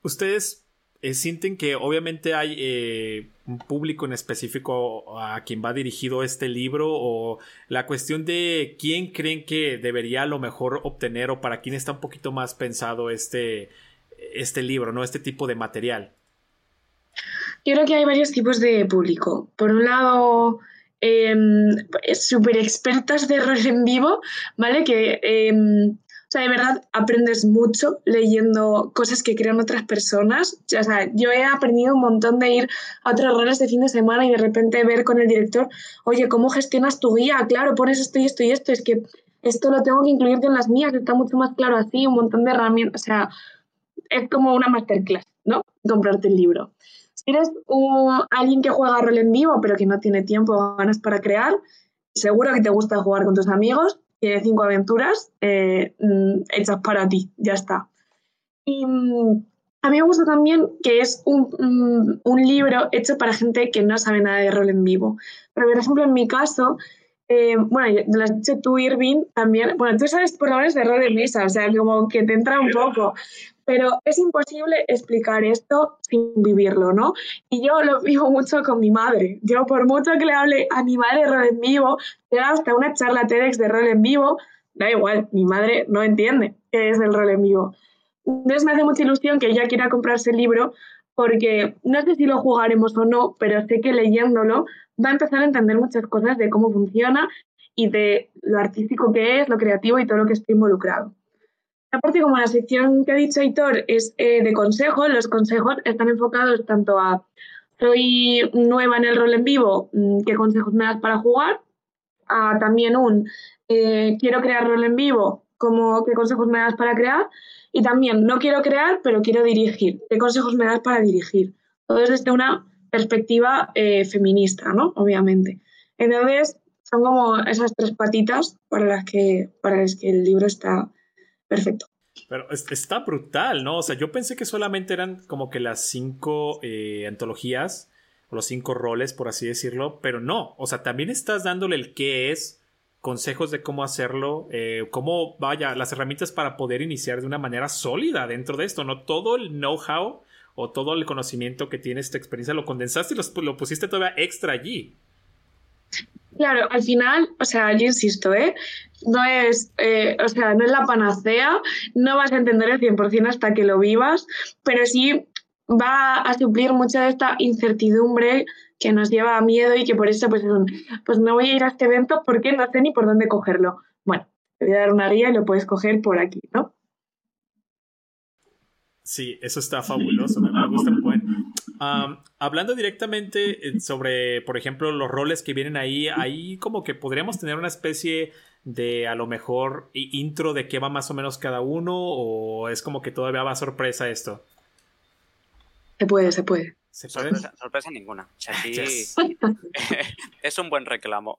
ustedes eh, sienten que obviamente hay eh, un público en específico a quien va dirigido este libro o la cuestión de quién creen que debería a lo mejor obtener o para quién está un poquito más pensado este, este libro, ¿no? Este tipo de material. Yo creo que hay varios tipos de público. Por un lado, eh, súper expertas de rol en vivo, ¿vale? Que em, o sea, de verdad aprendes mucho leyendo cosas que crean otras personas. O sea, yo he aprendido un montón de ir a otros roles de fin de semana y de repente ver con el director, oye, ¿cómo gestionas tu guía? Claro, pones esto y esto y esto. Es que esto lo tengo que incluirte en las mías, está mucho más claro así, un montón de herramientas. O sea, es como una masterclass, ¿no? Comprarte el libro. Si eres alguien que juega rol en vivo, pero que no tiene tiempo o ganas para crear, seguro que te gusta jugar con tus amigos tiene cinco aventuras eh, mm, hechas para ti, ya está. Y mm, a mí me gusta también que es un, mm, un, libro hecho para gente que no sabe nada de rol en vivo. Pero, por ejemplo, en mi caso, eh, bueno, lo has dicho tú, Irving, también, bueno, tú sabes por lo menos de rol en mesa, o sea, como que te entra un poco, pero es imposible explicar esto sin vivirlo, ¿no? Y yo lo vivo mucho con mi madre. Yo, por mucho que le hable a mi madre rol en vivo, llega hasta una charla TEDx de rol en vivo, da igual, mi madre no entiende qué es el rol en vivo. Entonces me hace mucha ilusión que ella quiera comprarse el libro porque no sé si lo jugaremos o no, pero sé que leyéndolo va a empezar a entender muchas cosas de cómo funciona y de lo artístico que es, lo creativo y todo lo que está involucrado. Aparte, como la sección que ha dicho Aitor es eh, de consejos, los consejos están enfocados tanto a soy nueva en el rol en vivo, mm, ¿qué consejos me das para jugar? A también un eh, quiero crear rol en vivo, como qué consejos me das para crear? Y también no quiero crear, pero quiero dirigir, ¿qué consejos me das para dirigir? Todo desde una perspectiva eh, feminista, ¿no? Obviamente. Entonces, son como esas tres patitas para las que, para las que el libro está perfecto. Pero está brutal, ¿no? O sea, yo pensé que solamente eran como que las cinco eh, antologías, o los cinco roles, por así decirlo, pero no. O sea, también estás dándole el qué es, consejos de cómo hacerlo, eh, cómo, vaya, las herramientas para poder iniciar de una manera sólida dentro de esto, ¿no? Todo el know-how o todo el conocimiento que tienes, tu experiencia, lo condensaste y lo, lo pusiste todavía extra allí. Claro, al final, o sea, yo insisto, ¿eh? No es, eh, o sea, no es la panacea, no vas a entender el 100% hasta que lo vivas, pero sí va a suplir mucha de esta incertidumbre que nos lleva a miedo y que por eso, pues, pues no voy a ir a este evento porque no sé ni por dónde cogerlo. Bueno, te voy a dar una guía y lo puedes coger por aquí, ¿no? Sí, eso está fabuloso, me, gusta hablando directamente eh, sobre, por ejemplo, los roles que vienen ahí, ahí como que podríamos tener una especie de a lo mejor intro de qué va más o menos cada uno o es como que todavía va a sorpresa esto. Se puede, se puede. Sorpresa, ninguna. es un buen reclamo.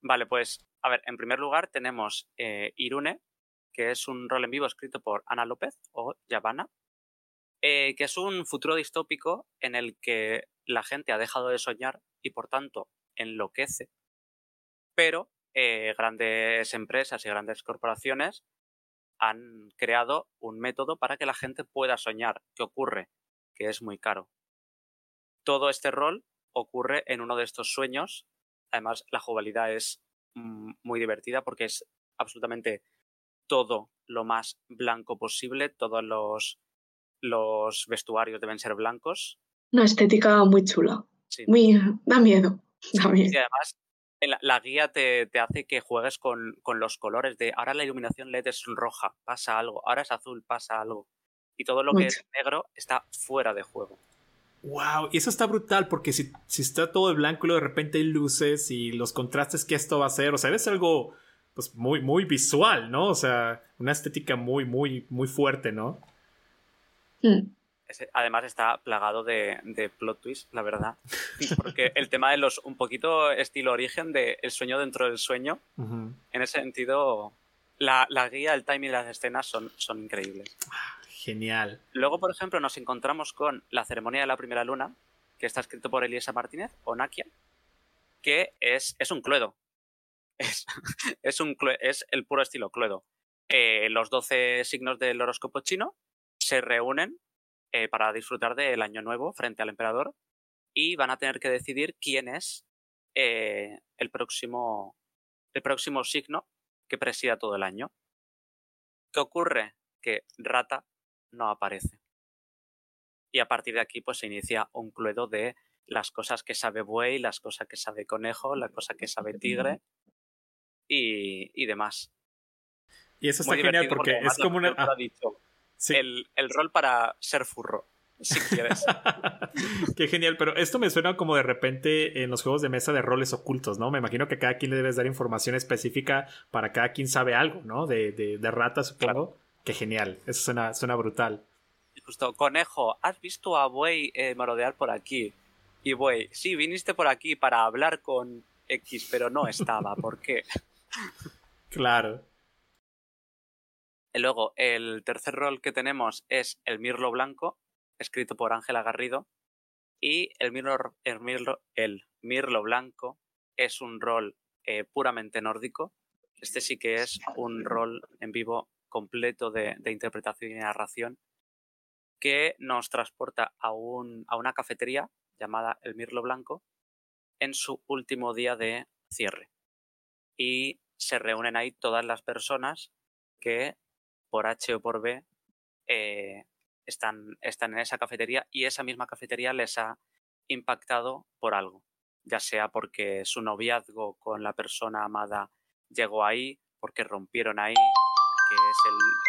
Vale, pues, a ver, en primer lugar tenemos eh, Irune, que es un rol en vivo escrito por Ana López o Yavana, eh, que es un futuro distópico en el que la gente ha dejado de soñar y por tanto enloquece, pero eh, grandes empresas y grandes corporaciones han creado un método para que la gente pueda soñar. ¿Qué ocurre? Que es muy caro. Todo este rol ocurre en uno de estos sueños. Además, la jugabilidad es mm, muy divertida porque es absolutamente todo lo más blanco posible, todos los, los vestuarios deben ser blancos. Una estética muy chula. Muy, da miedo. Y además, la, guía te, hace que juegues con, los colores de ahora la iluminación LED es roja, pasa algo, ahora es azul, pasa algo. Y todo lo que es negro está fuera de juego. Wow, y eso está brutal porque si, si está todo de blanco y de repente hay luces y los contrastes que esto va a hacer, o sea, es algo pues muy, muy visual, ¿no? O sea, una estética muy, muy, muy fuerte, ¿no? Mm. Además está plagado de, plot twist, la verdad. Porque el tema de los, un poquito estilo origen de el sueño dentro del sueño, en ese sentido, la, guía, el timing y las escenas son, son increíbles. Ah, genial. Luego, por ejemplo, nos encontramos con La ceremonia de la primera luna, que está escrito por Elisa Martínez, o Nakia, que es, es un cluedo es, es, un, es el puro estilo Cluedo. Eh, los 12 signos del horóscopo chino se reúnen eh, para disfrutar del año nuevo frente al emperador y van a tener que decidir quién es eh, el, próximo, el próximo signo que presida todo el año. ¿Qué ocurre? Que Rata no aparece. Y a partir de aquí pues se inicia un cluedo de las cosas que sabe buey, las cosas que sabe conejo, la cosa que sabe tigre y, demás. Y eso está genial porque, es como una... Ah, el, rol para ser furro, si quieres. Qué genial, pero esto me suena como de repente en los juegos de mesa de roles ocultos, ¿no? Me imagino que cada quien le debes dar información específica para cada quien sabe algo, ¿no? De, de, rata, supongo. Qué genial, eso suena, suena brutal. Justo, conejo, ¿has visto a Buey eh, merodear por aquí? Y Buey, sí, viniste por aquí para hablar con X, pero no estaba, ¿por qué? Claro. Luego, el tercer rol que tenemos es el Mirlo Blanco, escrito por Ángela Garrido. Y el Mirlo, el Mirlo, Blanco es un rol eh, puramente nórdico. Este sí que es un rol en vivo completo de, interpretación y narración que nos transporta a, un, a una cafetería llamada El Mirlo Blanco en su último día de cierre y se reúnen ahí todas las personas que por H o por B eh, están, están en esa cafetería y esa misma cafetería les ha impactado por algo, ya sea porque su noviazgo con la persona amada llegó ahí, porque rompieron ahí, porque es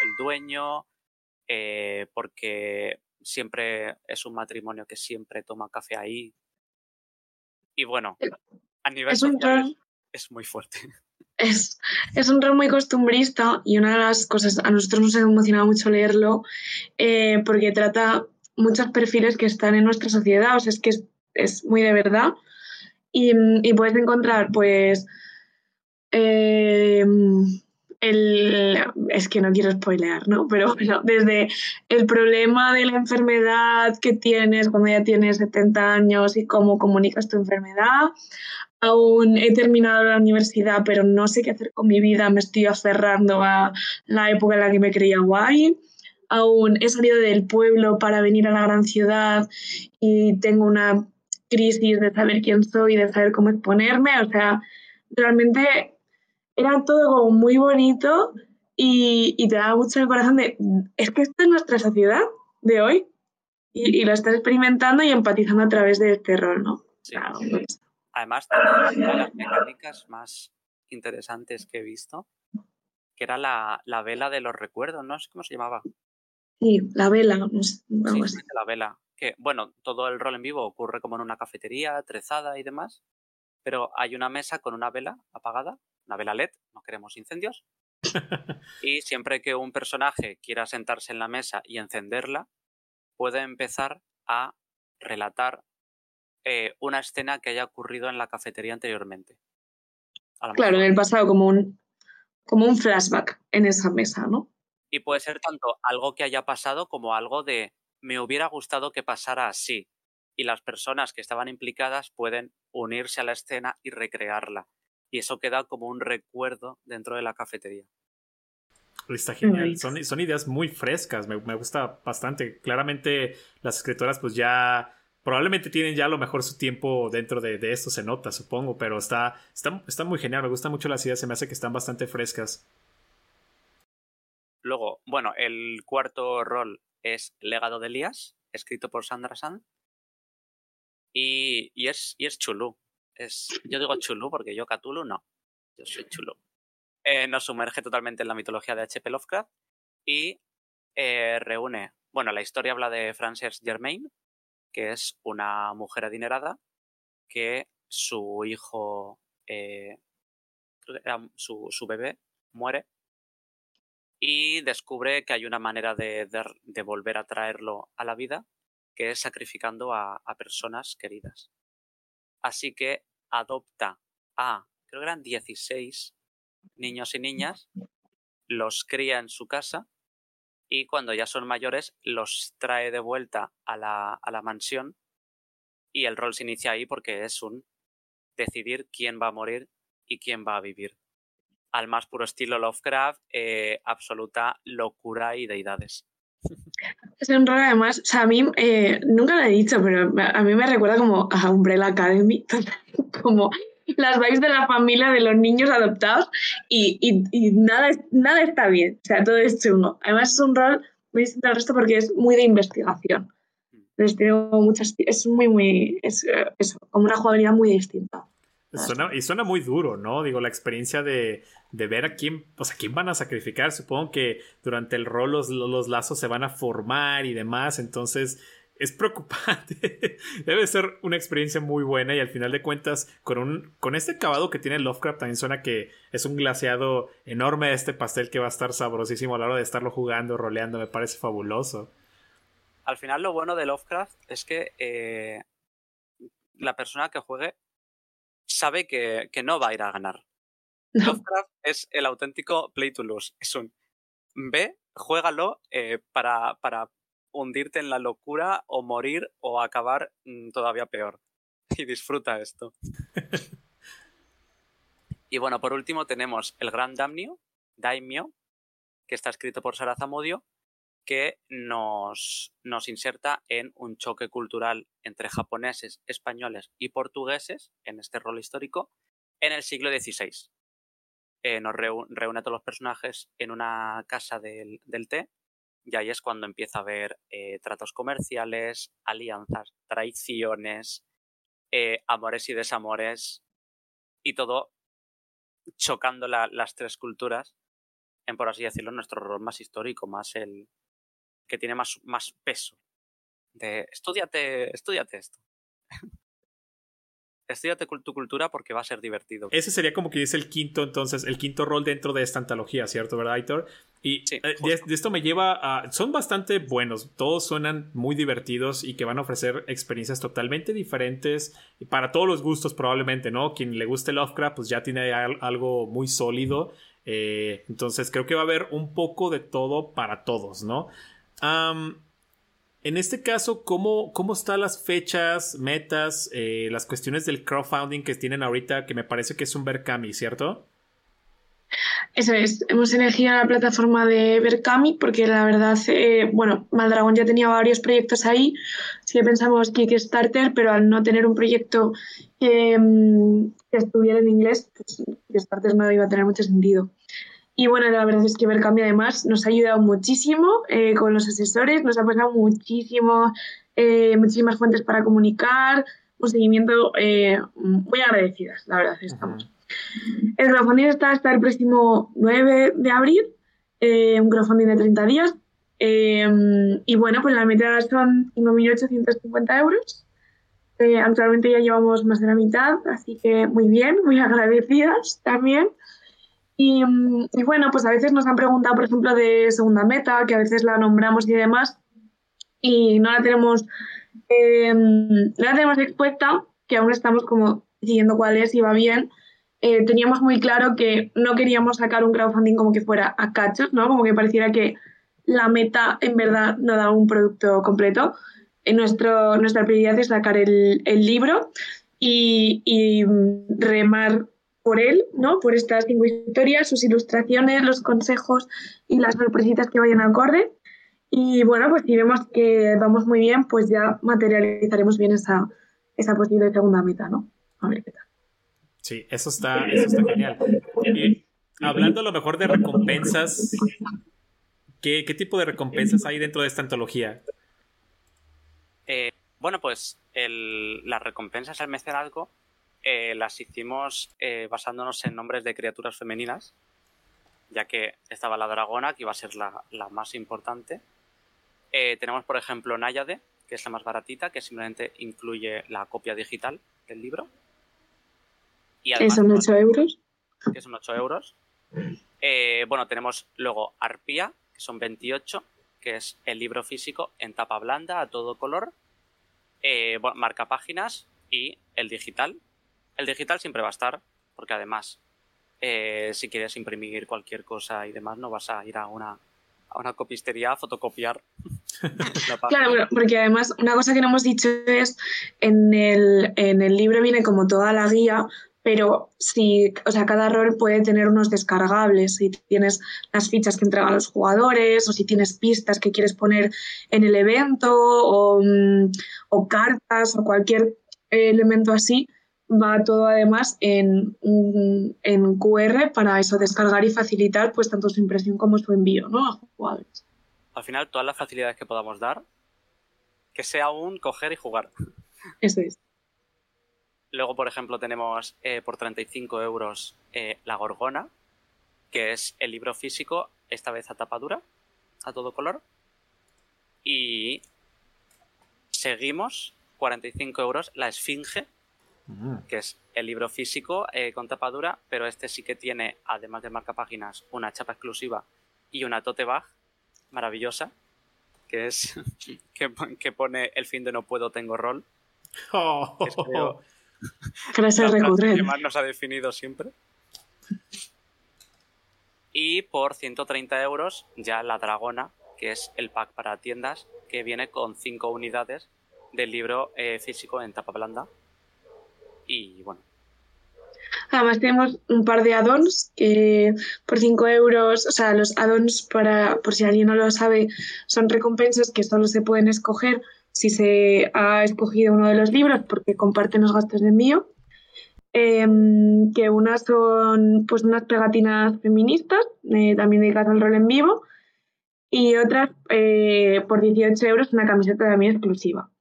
el, dueño, eh, porque siempre es un matrimonio que siempre toma café ahí. Y bueno, a nivel social, es muy fuerte. Es, un rol muy costumbrista y una de las cosas, a nosotros nos ha emocionado mucho leerlo eh, porque trata muchos perfiles que están en nuestra sociedad, o sea, es que es, muy de verdad. y, y puedes encontrar pues eh, el, es que no quiero spoilear, ¿no? Pero bueno, desde el problema de la enfermedad que tienes cuando ya tienes 70 años y cómo comunicas tu enfermedad, aún he terminado la universidad, pero no sé qué hacer con mi vida, me estoy aferrando a la época en la que me creía guay. Aún he salido del pueblo para venir a la gran ciudad y tengo una crisis de saber quién soy, de saber cómo exponerme. O sea, realmente era todo como muy bonito y, te daba mucho el corazón de, es que esta es nuestra sociedad de hoy y, lo estás experimentando y empatizando a través de este rol, ¿no? Pues. Además, una de las mecánicas más interesantes que he visto, que era la, vela de los recuerdos, ¿no? sé cómo se llamaba. Sí, la vela. sí, la vela. Que, bueno, todo el rol en vivo ocurre como en una cafetería, trezada y demás, pero hay una mesa con una vela apagada una vela LED, no queremos incendios. y siempre que un personaje quiera sentarse en la mesa y encenderla, puede empezar a relatar eh, una escena que haya ocurrido en la cafetería anteriormente. Claro, en el pasado, como un, como un flashback en esa mesa, ¿no? Y puede ser tanto algo que haya pasado como algo de me hubiera gustado que pasara así. Y las personas que estaban implicadas pueden unirse a la escena y recrearla y eso queda como un recuerdo dentro de la cafetería. Está genial, son, son ideas muy frescas, me, gusta bastante. Claramente las escritoras pues ya probablemente tienen ya a lo mejor su tiempo dentro de, esto, se nota, supongo, pero está, está, está muy genial, me gustan mucho las ideas, se me hace que están bastante frescas. Luego, bueno, el cuarto rol es Legado de Elías, escrito por Sandra Sand. Y, y, es, y es chulú yo digo Chulu porque yo Cthulhu no. Yo soy Chulu. Eh, nos sumerge totalmente en la mitología de H.P. Lovecraft y eh, reúne. Bueno, la historia habla de Frances Germain, que es una mujer adinerada que su hijo, eh, su, su, bebé, muere y descubre que hay una manera de, de, volver a traerlo a la vida, que es sacrificando a, a personas queridas. Así que adopta a, creo que eran 16 niños y niñas, los cría en su casa y cuando ya son mayores los trae de vuelta a la, a la mansión y el rol se inicia ahí porque es un decidir quién va a morir y quién va a vivir. Al más puro estilo Lovecraft, eh, absoluta locura y deidades. Es un rol además, o sea, a mí eh, nunca lo he dicho, pero a mí me recuerda como a Umbrella Academy, como las vibes de la familia de los niños adoptados y, nada, nada está bien, o sea, todo es chungo. Además es un rol muy distinto al resto porque es muy de investigación. Entonces tengo muchas, es muy, muy, es eh, eso, como una jugabilidad muy distinta. y suena muy duro, ¿no? Digo, la experiencia de, de ver a quién, o sea, quién van a sacrificar. Supongo que durante el rol los, los lazos se van a formar y demás, entonces es preocupante. Debe ser una experiencia muy buena y al final de cuentas, con, un, con este acabado que tiene Lovecraft, también suena que es un glaseado enorme de este pastel que va a estar sabrosísimo a la hora de estarlo jugando, roleando, me parece fabuloso. Al final lo bueno de Lovecraft es que eh, la persona que juegue sabe que, que no va a ir a ganar. Lovecraft es el auténtico play to lose. Es un ve, juégalo eh, para, para hundirte en la locura o morir o acabar mm, todavía peor. Y disfruta esto. y bueno, por último tenemos el Gran Damnio, Daimyo, que está escrito por Sara Zamudio, que nos, nos inserta en un choque cultural entre japoneses, españoles y portugueses, en este rol histórico, en el siglo XVI. Eh, nos reúne a todos los personajes en una casa del, del té y ahí es cuando empieza a haber eh, tratos comerciales, alianzas, traiciones, eh, amores y desamores y todo chocando las tres culturas en, por así decirlo, nuestro rol más histórico, más el que tiene más, más peso. De estudiate, estudiate esto. Estudiate tu cultura porque va a ser divertido. Ese sería como que es el quinto, entonces, el quinto rol dentro de esta antología, ¿cierto, verdad, Aitor? Y Sí, eh, de, de esto me lleva a... Son bastante buenos, todos suenan muy divertidos y que van a ofrecer experiencias totalmente diferentes y para todos los gustos probablemente, ¿no? Quien le guste Lovecraft pues ya tiene al- algo muy sólido. eh, entonces creo que va a haber un poco de todo para todos, ¿no? En este caso, ¿cómo, cómo están las fechas, metas, eh, las cuestiones del crowdfunding que tienen ahorita, que me parece que es un Berkami, ¿cierto? Eso es, hemos elegido la plataforma de Berkami porque la verdad, eh, bueno, Maldragón ya tenía varios proyectos ahí, sí pensamos Kickstarter, pero al no tener un proyecto mm, que estuviera en inglés, pues Kickstarter no iba a tener mucho sentido. Y bueno, la verdad es que Berkami además nos ha ayudado muchísimo eh, con los asesores, nos ha pasado muchísimo, eh, muchísimas fuentes para comunicar, un seguimiento eh, muy agradecidas, la verdad estamos. El crowdfunding está hasta el próximo 9 de abril, eh, un crowdfunding de 30 días. eh, y bueno, pues la meta son 5.850 euros. Eh, actualmente ya llevamos más de la mitad, así que muy bien, muy agradecidas también. Y, y bueno, pues a veces nos han preguntado, por ejemplo, de segunda meta, que a veces la nombramos y demás, y no la tenemos, eh, la tenemos expuesta, que aún estamos como siguiendo cuál es y va bien. Eh, teníamos muy claro que no queríamos sacar un crowdfunding como que fuera a cachos, ¿no? Como que pareciera que la meta en verdad no da un producto completo. Eh, nuestro, nuestra prioridad es sacar el, el libro y, y, remar por él, ¿no? Por estas cinco historias, sus ilustraciones, los consejos y las sorpresitas que vayan acorde. Y bueno, pues si vemos que vamos muy bien, pues ya materializaremos bien esa, esa posible segunda meta, ¿no? A ver qué tal. Sí, eso está, eso está genial. Y hablando a lo mejor de recompensas, ¿qué, qué tipo de recompensas hay dentro de esta antología? Eh, bueno, pues el- las recompensas al mecenazgo eh, las hicimos eh, basándonos en nombres de criaturas femeninas, ya que estaba la dragona, que iba a ser la, la más importante. Eh, tenemos, por ejemplo, Náyade, que es la más baratita, que simplemente incluye la copia digital del libro. Y Que son 8 euros. que son 8 euros. Bueno, tenemos luego Arpía, que son 28, que es el libro físico en tapa blanda, a todo color, bueno, marca páginas y el digital. El digital siempre va a estar, porque además, eh, si quieres imprimir cualquier cosa y demás, no vas a ir a una, a una copistería a fotocopiar. la página. Claro, bueno, porque además una cosa que no hemos dicho es, en el, en el libro viene como toda la guía, pero si, o sea, cada rol puede tener unos descargables, si tienes las fichas que entregan los jugadores, o si tienes pistas que quieres poner en el evento, o, mm, o cartas, o cualquier elemento así, va todo además en, un- en QR para eso, descargar y facilitar pues tanto su impresión como su envío, ¿no? A jugadores. Al final, todas las facilidades que podamos dar, que sea un coger y jugar. Eso es. Luego, por ejemplo, tenemos eh, por 35 euros eh, La Gorgona, que es el libro físico, esta vez a tapa dura, a todo color. Y seguimos, 45 euros, La Esfinge, que es el libro físico eh, con tapa dura, pero este sí que tiene, además de marcapáginas, una chapa exclusiva y una tote bag maravillosa, que es que, pon- que pone el fin de no puedo, tengo rol. Oh, Es creo, Frase la frase que recurrente. más nos ha definido siempre. Y por 130 euros ya la Dragona, que es el pack para tiendas, que viene con 5 unidades del libro eh, físico en tapa blanda. Además tenemos un par de add-ons que por 5 euros, o sea, los add-ons para, por si alguien no lo sabe, son recompensas que solo se pueden escoger si se ha escogido uno de los libros porque comparten los gastos de envío. Em, que unas son pues unas pegatinas feministas, eh, también dedicadas al rol en vivo, y otras eh, por 18 euros una camiseta también exclusiva.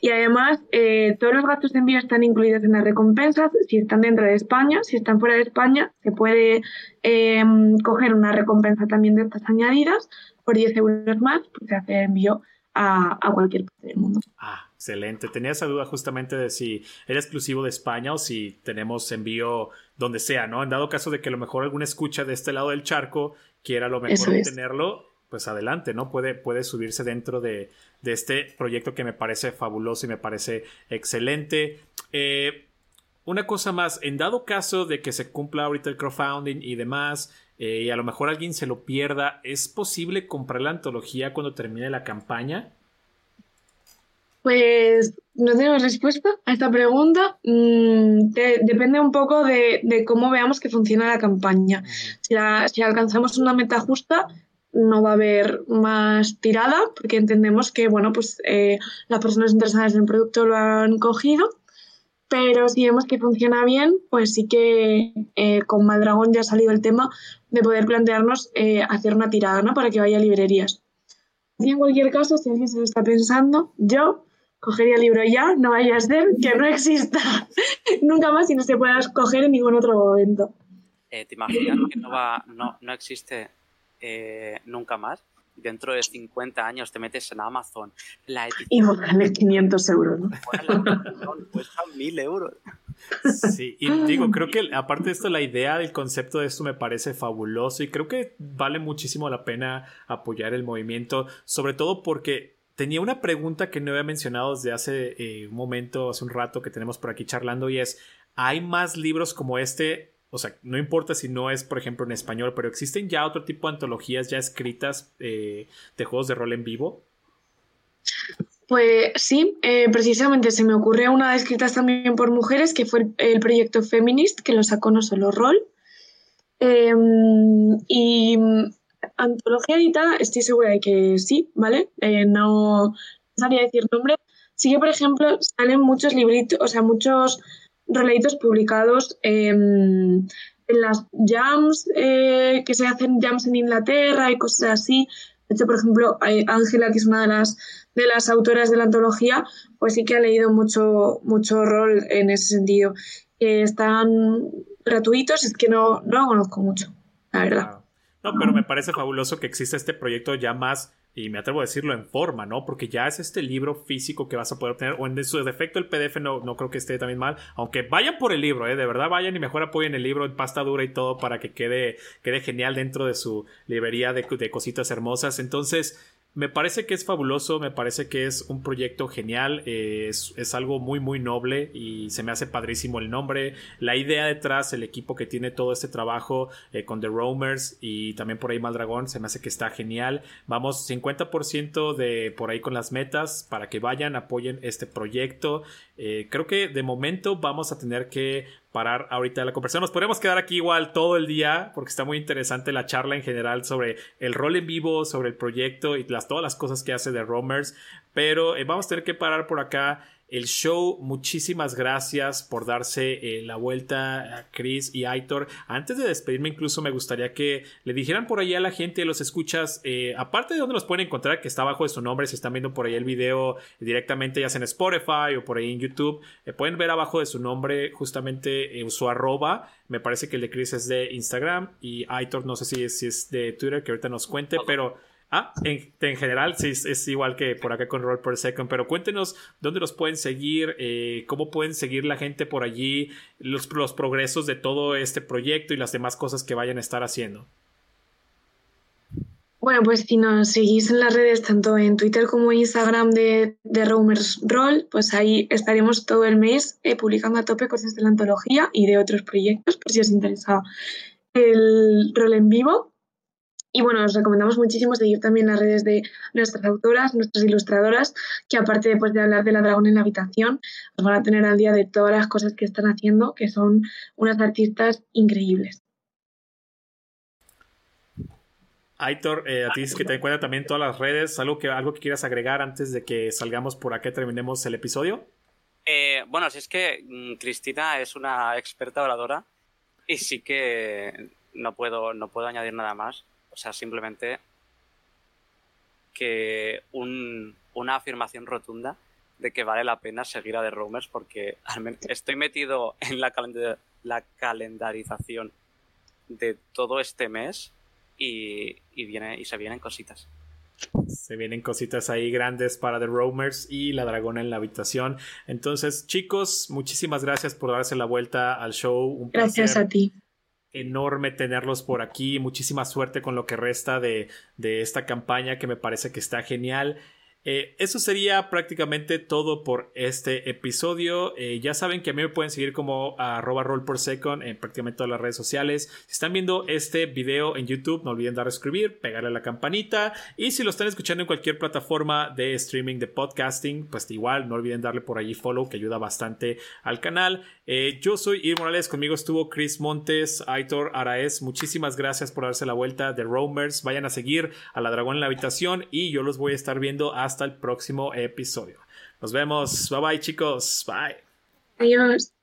Y además, eh, todos los gastos de envío están incluidos en las recompensas. Si están dentro de España, si están fuera de España, se puede eh, coger una recompensa también de estas añadidas por 10 euros más, pues se hace envío a, a cualquier parte del mundo. Ah, Excelente. Tenía esa duda justamente de si era exclusivo de España o si tenemos envío donde sea, ¿no? En dado caso de que a lo mejor alguna escucha de este lado del charco quiera a lo mejor tenerlo, pues adelante, ¿no? Puede, puede subirse dentro de, de, este proyecto que me parece fabuloso y me parece excelente. Eh, una cosa más, en dado caso de que se cumpla ahorita el crowdfunding y demás, eh, y a lo mejor alguien se lo pierda, ¿es posible comprar la antología cuando termine la campaña? Pues no tenemos respuesta a esta pregunta. Mm, depende un poco de, cómo veamos que funciona la campaña. Si, alcanzamos una meta justa, no va a haber más tirada, porque entendemos que bueno, pues, eh, las personas interesadas en el producto lo han cogido. Pero si vemos que funciona bien, pues sí que eh, con Maldragón ya ha salido el tema de poder plantearnos eh, hacer una tirada ¿no? para que vaya a librerías. Y en cualquier caso, si alguien se lo está pensando, yo cogería el libro ya, no vaya a ser que no exista nunca más y no se pueda escoger en ningún otro momento. Eh, ¿Te imaginas que no, va, no, no existe eh, nunca más? Dentro de 50 años te metes en Amazon. La y vale 500 euros. ¿no? cuesta 1000 euros. Sí, y digo, creo que aparte de esto, la idea del concepto de esto me parece fabuloso y creo que vale muchísimo la pena apoyar el movimiento, sobre todo porque Tenía una pregunta que no había mencionado desde hace eh, un momento, hace un rato que tenemos por aquí charlando y es, ¿hay más libros como este? O sea, no importa si no es, por ejemplo, en español, pero ¿existen ya otro tipo de antologías ya escritas eh, de juegos de rol en vivo? Pues sí, eh, precisamente se me ocurre una escritas también por mujeres, que fue el, proyecto Feminist, que lo sacó No Solo Rol. Em, y Antología editada, estoy segura de que sí, ¿vale? Eh, no sabría decir nombre. Sí que, por ejemplo, salen muchos libritos, o sea, muchos roleitos publicados en las jams, eh, que se hacen jams en Inglaterra y cosas así. De hecho, por ejemplo, Ángela, que es una de las, de las autoras de la antología, pues sí que ha leído mucho, mucho rol en ese sentido. están gratuitos, es que no, no lo conozco mucho, la verdad. No, pero me parece fabuloso que exista este proyecto ya más, y me atrevo a decirlo en forma, ¿no? Porque ya es este libro físico que vas a poder obtener, o en su defecto el PDF no, no creo que esté también mal, aunque vayan por el libro, ¿eh? De verdad vayan y mejor apoyen el libro en pasta dura y todo para que quede, quede genial dentro de su librería de, de cositas hermosas. Entonces, me parece que es fabuloso, me parece que es un proyecto genial, es, es, algo muy muy noble y se me hace padrísimo el nombre, la idea detrás, el equipo que tiene todo este trabajo eh, con The Roamers y también por ahí Maldragón, se me hace que está genial. Vamos 50% de por ahí con las metas para que vayan, apoyen este proyecto. Eh, creo que de momento vamos a tener que parar ahorita la conversación. Nos podemos quedar aquí igual todo el día porque está muy interesante la charla en general sobre el rol en vivo, sobre el proyecto y todas las cosas que hace de Romers. Pero eh, vamos a tener que parar por acá el show. Muchísimas gracias por darse eh, la vuelta a Chris y Aitor. Antes de despedirme, incluso me gustaría que le dijeran por ahí a la gente, los escuchas, eh, aparte de dónde los pueden encontrar, que está abajo de su nombre, si están viendo por ahí el video directamente, ya sea en Spotify o por ahí en YouTube, eh, pueden ver abajo de su nombre justamente su arroba. Me parece que el de Chris es de Instagram y Aitor no sé si es, si es de Twitter, que ahorita nos cuente, pero Ah, en, general sí es igual que por acá con Roll per Second, pero cuéntenos dónde los pueden seguir, eh, cómo pueden seguir la gente por allí, los, los progresos de todo este proyecto y las demás cosas que vayan a estar haciendo. Bueno, pues si nos seguís en las redes, tanto en Twitter como en Instagram de, de Roamers Roll, pues ahí estaremos todo el mes eh, publicando a tope cosas de la antología y de otros proyectos, por si os interesa el rol en vivo. Y bueno, os recomendamos muchísimo seguir también las redes de nuestras autoras, nuestras ilustradoras, que aparte después de hablar de la dragón en la habitación, os van a tener al día de todas las cosas que están haciendo, que son unas artistas increíbles. Aitor, eh, a ti es que te encuentra también todas las redes, ¿algo que, algo que quieras agregar antes de que salgamos por acá y terminemos el episodio? Eh, bueno, si es que mm, Cristina es una experta oradora y sí que no puedo, no puedo añadir nada más. O sea, simplemente que una afirmación rotunda de que vale la pena seguir a The Roamers porque estoy metido en la, la calendarización de todo este mes y, viene, y se vienen cositas. Se vienen cositas ahí grandes para The Roamers y la dragona en la habitación. Entonces, chicos, muchísimas gracias por darse la vuelta al show. Un gracias a ti. Enorme tenerlos por aquí. Muchísima suerte con lo que resta de, de esta campaña que me parece que está genial. Eh, eso sería prácticamente todo por este episodio. Eh, ya saben que a mí me pueden seguir como arroba roll por second en prácticamente todas las redes sociales. Si están viendo este video en YouTube, no olviden dar a suscribir, pegarle a la campanita. Y si lo están escuchando en cualquier plataforma de streaming de podcasting, pues igual no olviden darle por allí follow, que ayuda bastante al canal. Eh, yo soy Ir Morales, conmigo estuvo Chris Montes, Aitor Araez. Muchísimas gracias por darse la vuelta de Roamers. Vayan a seguir a la Dragón en la habitación y yo los voy a estar viendo hasta el próximo episodio. Nos vemos. Bye bye chicos. Bye. Adiós.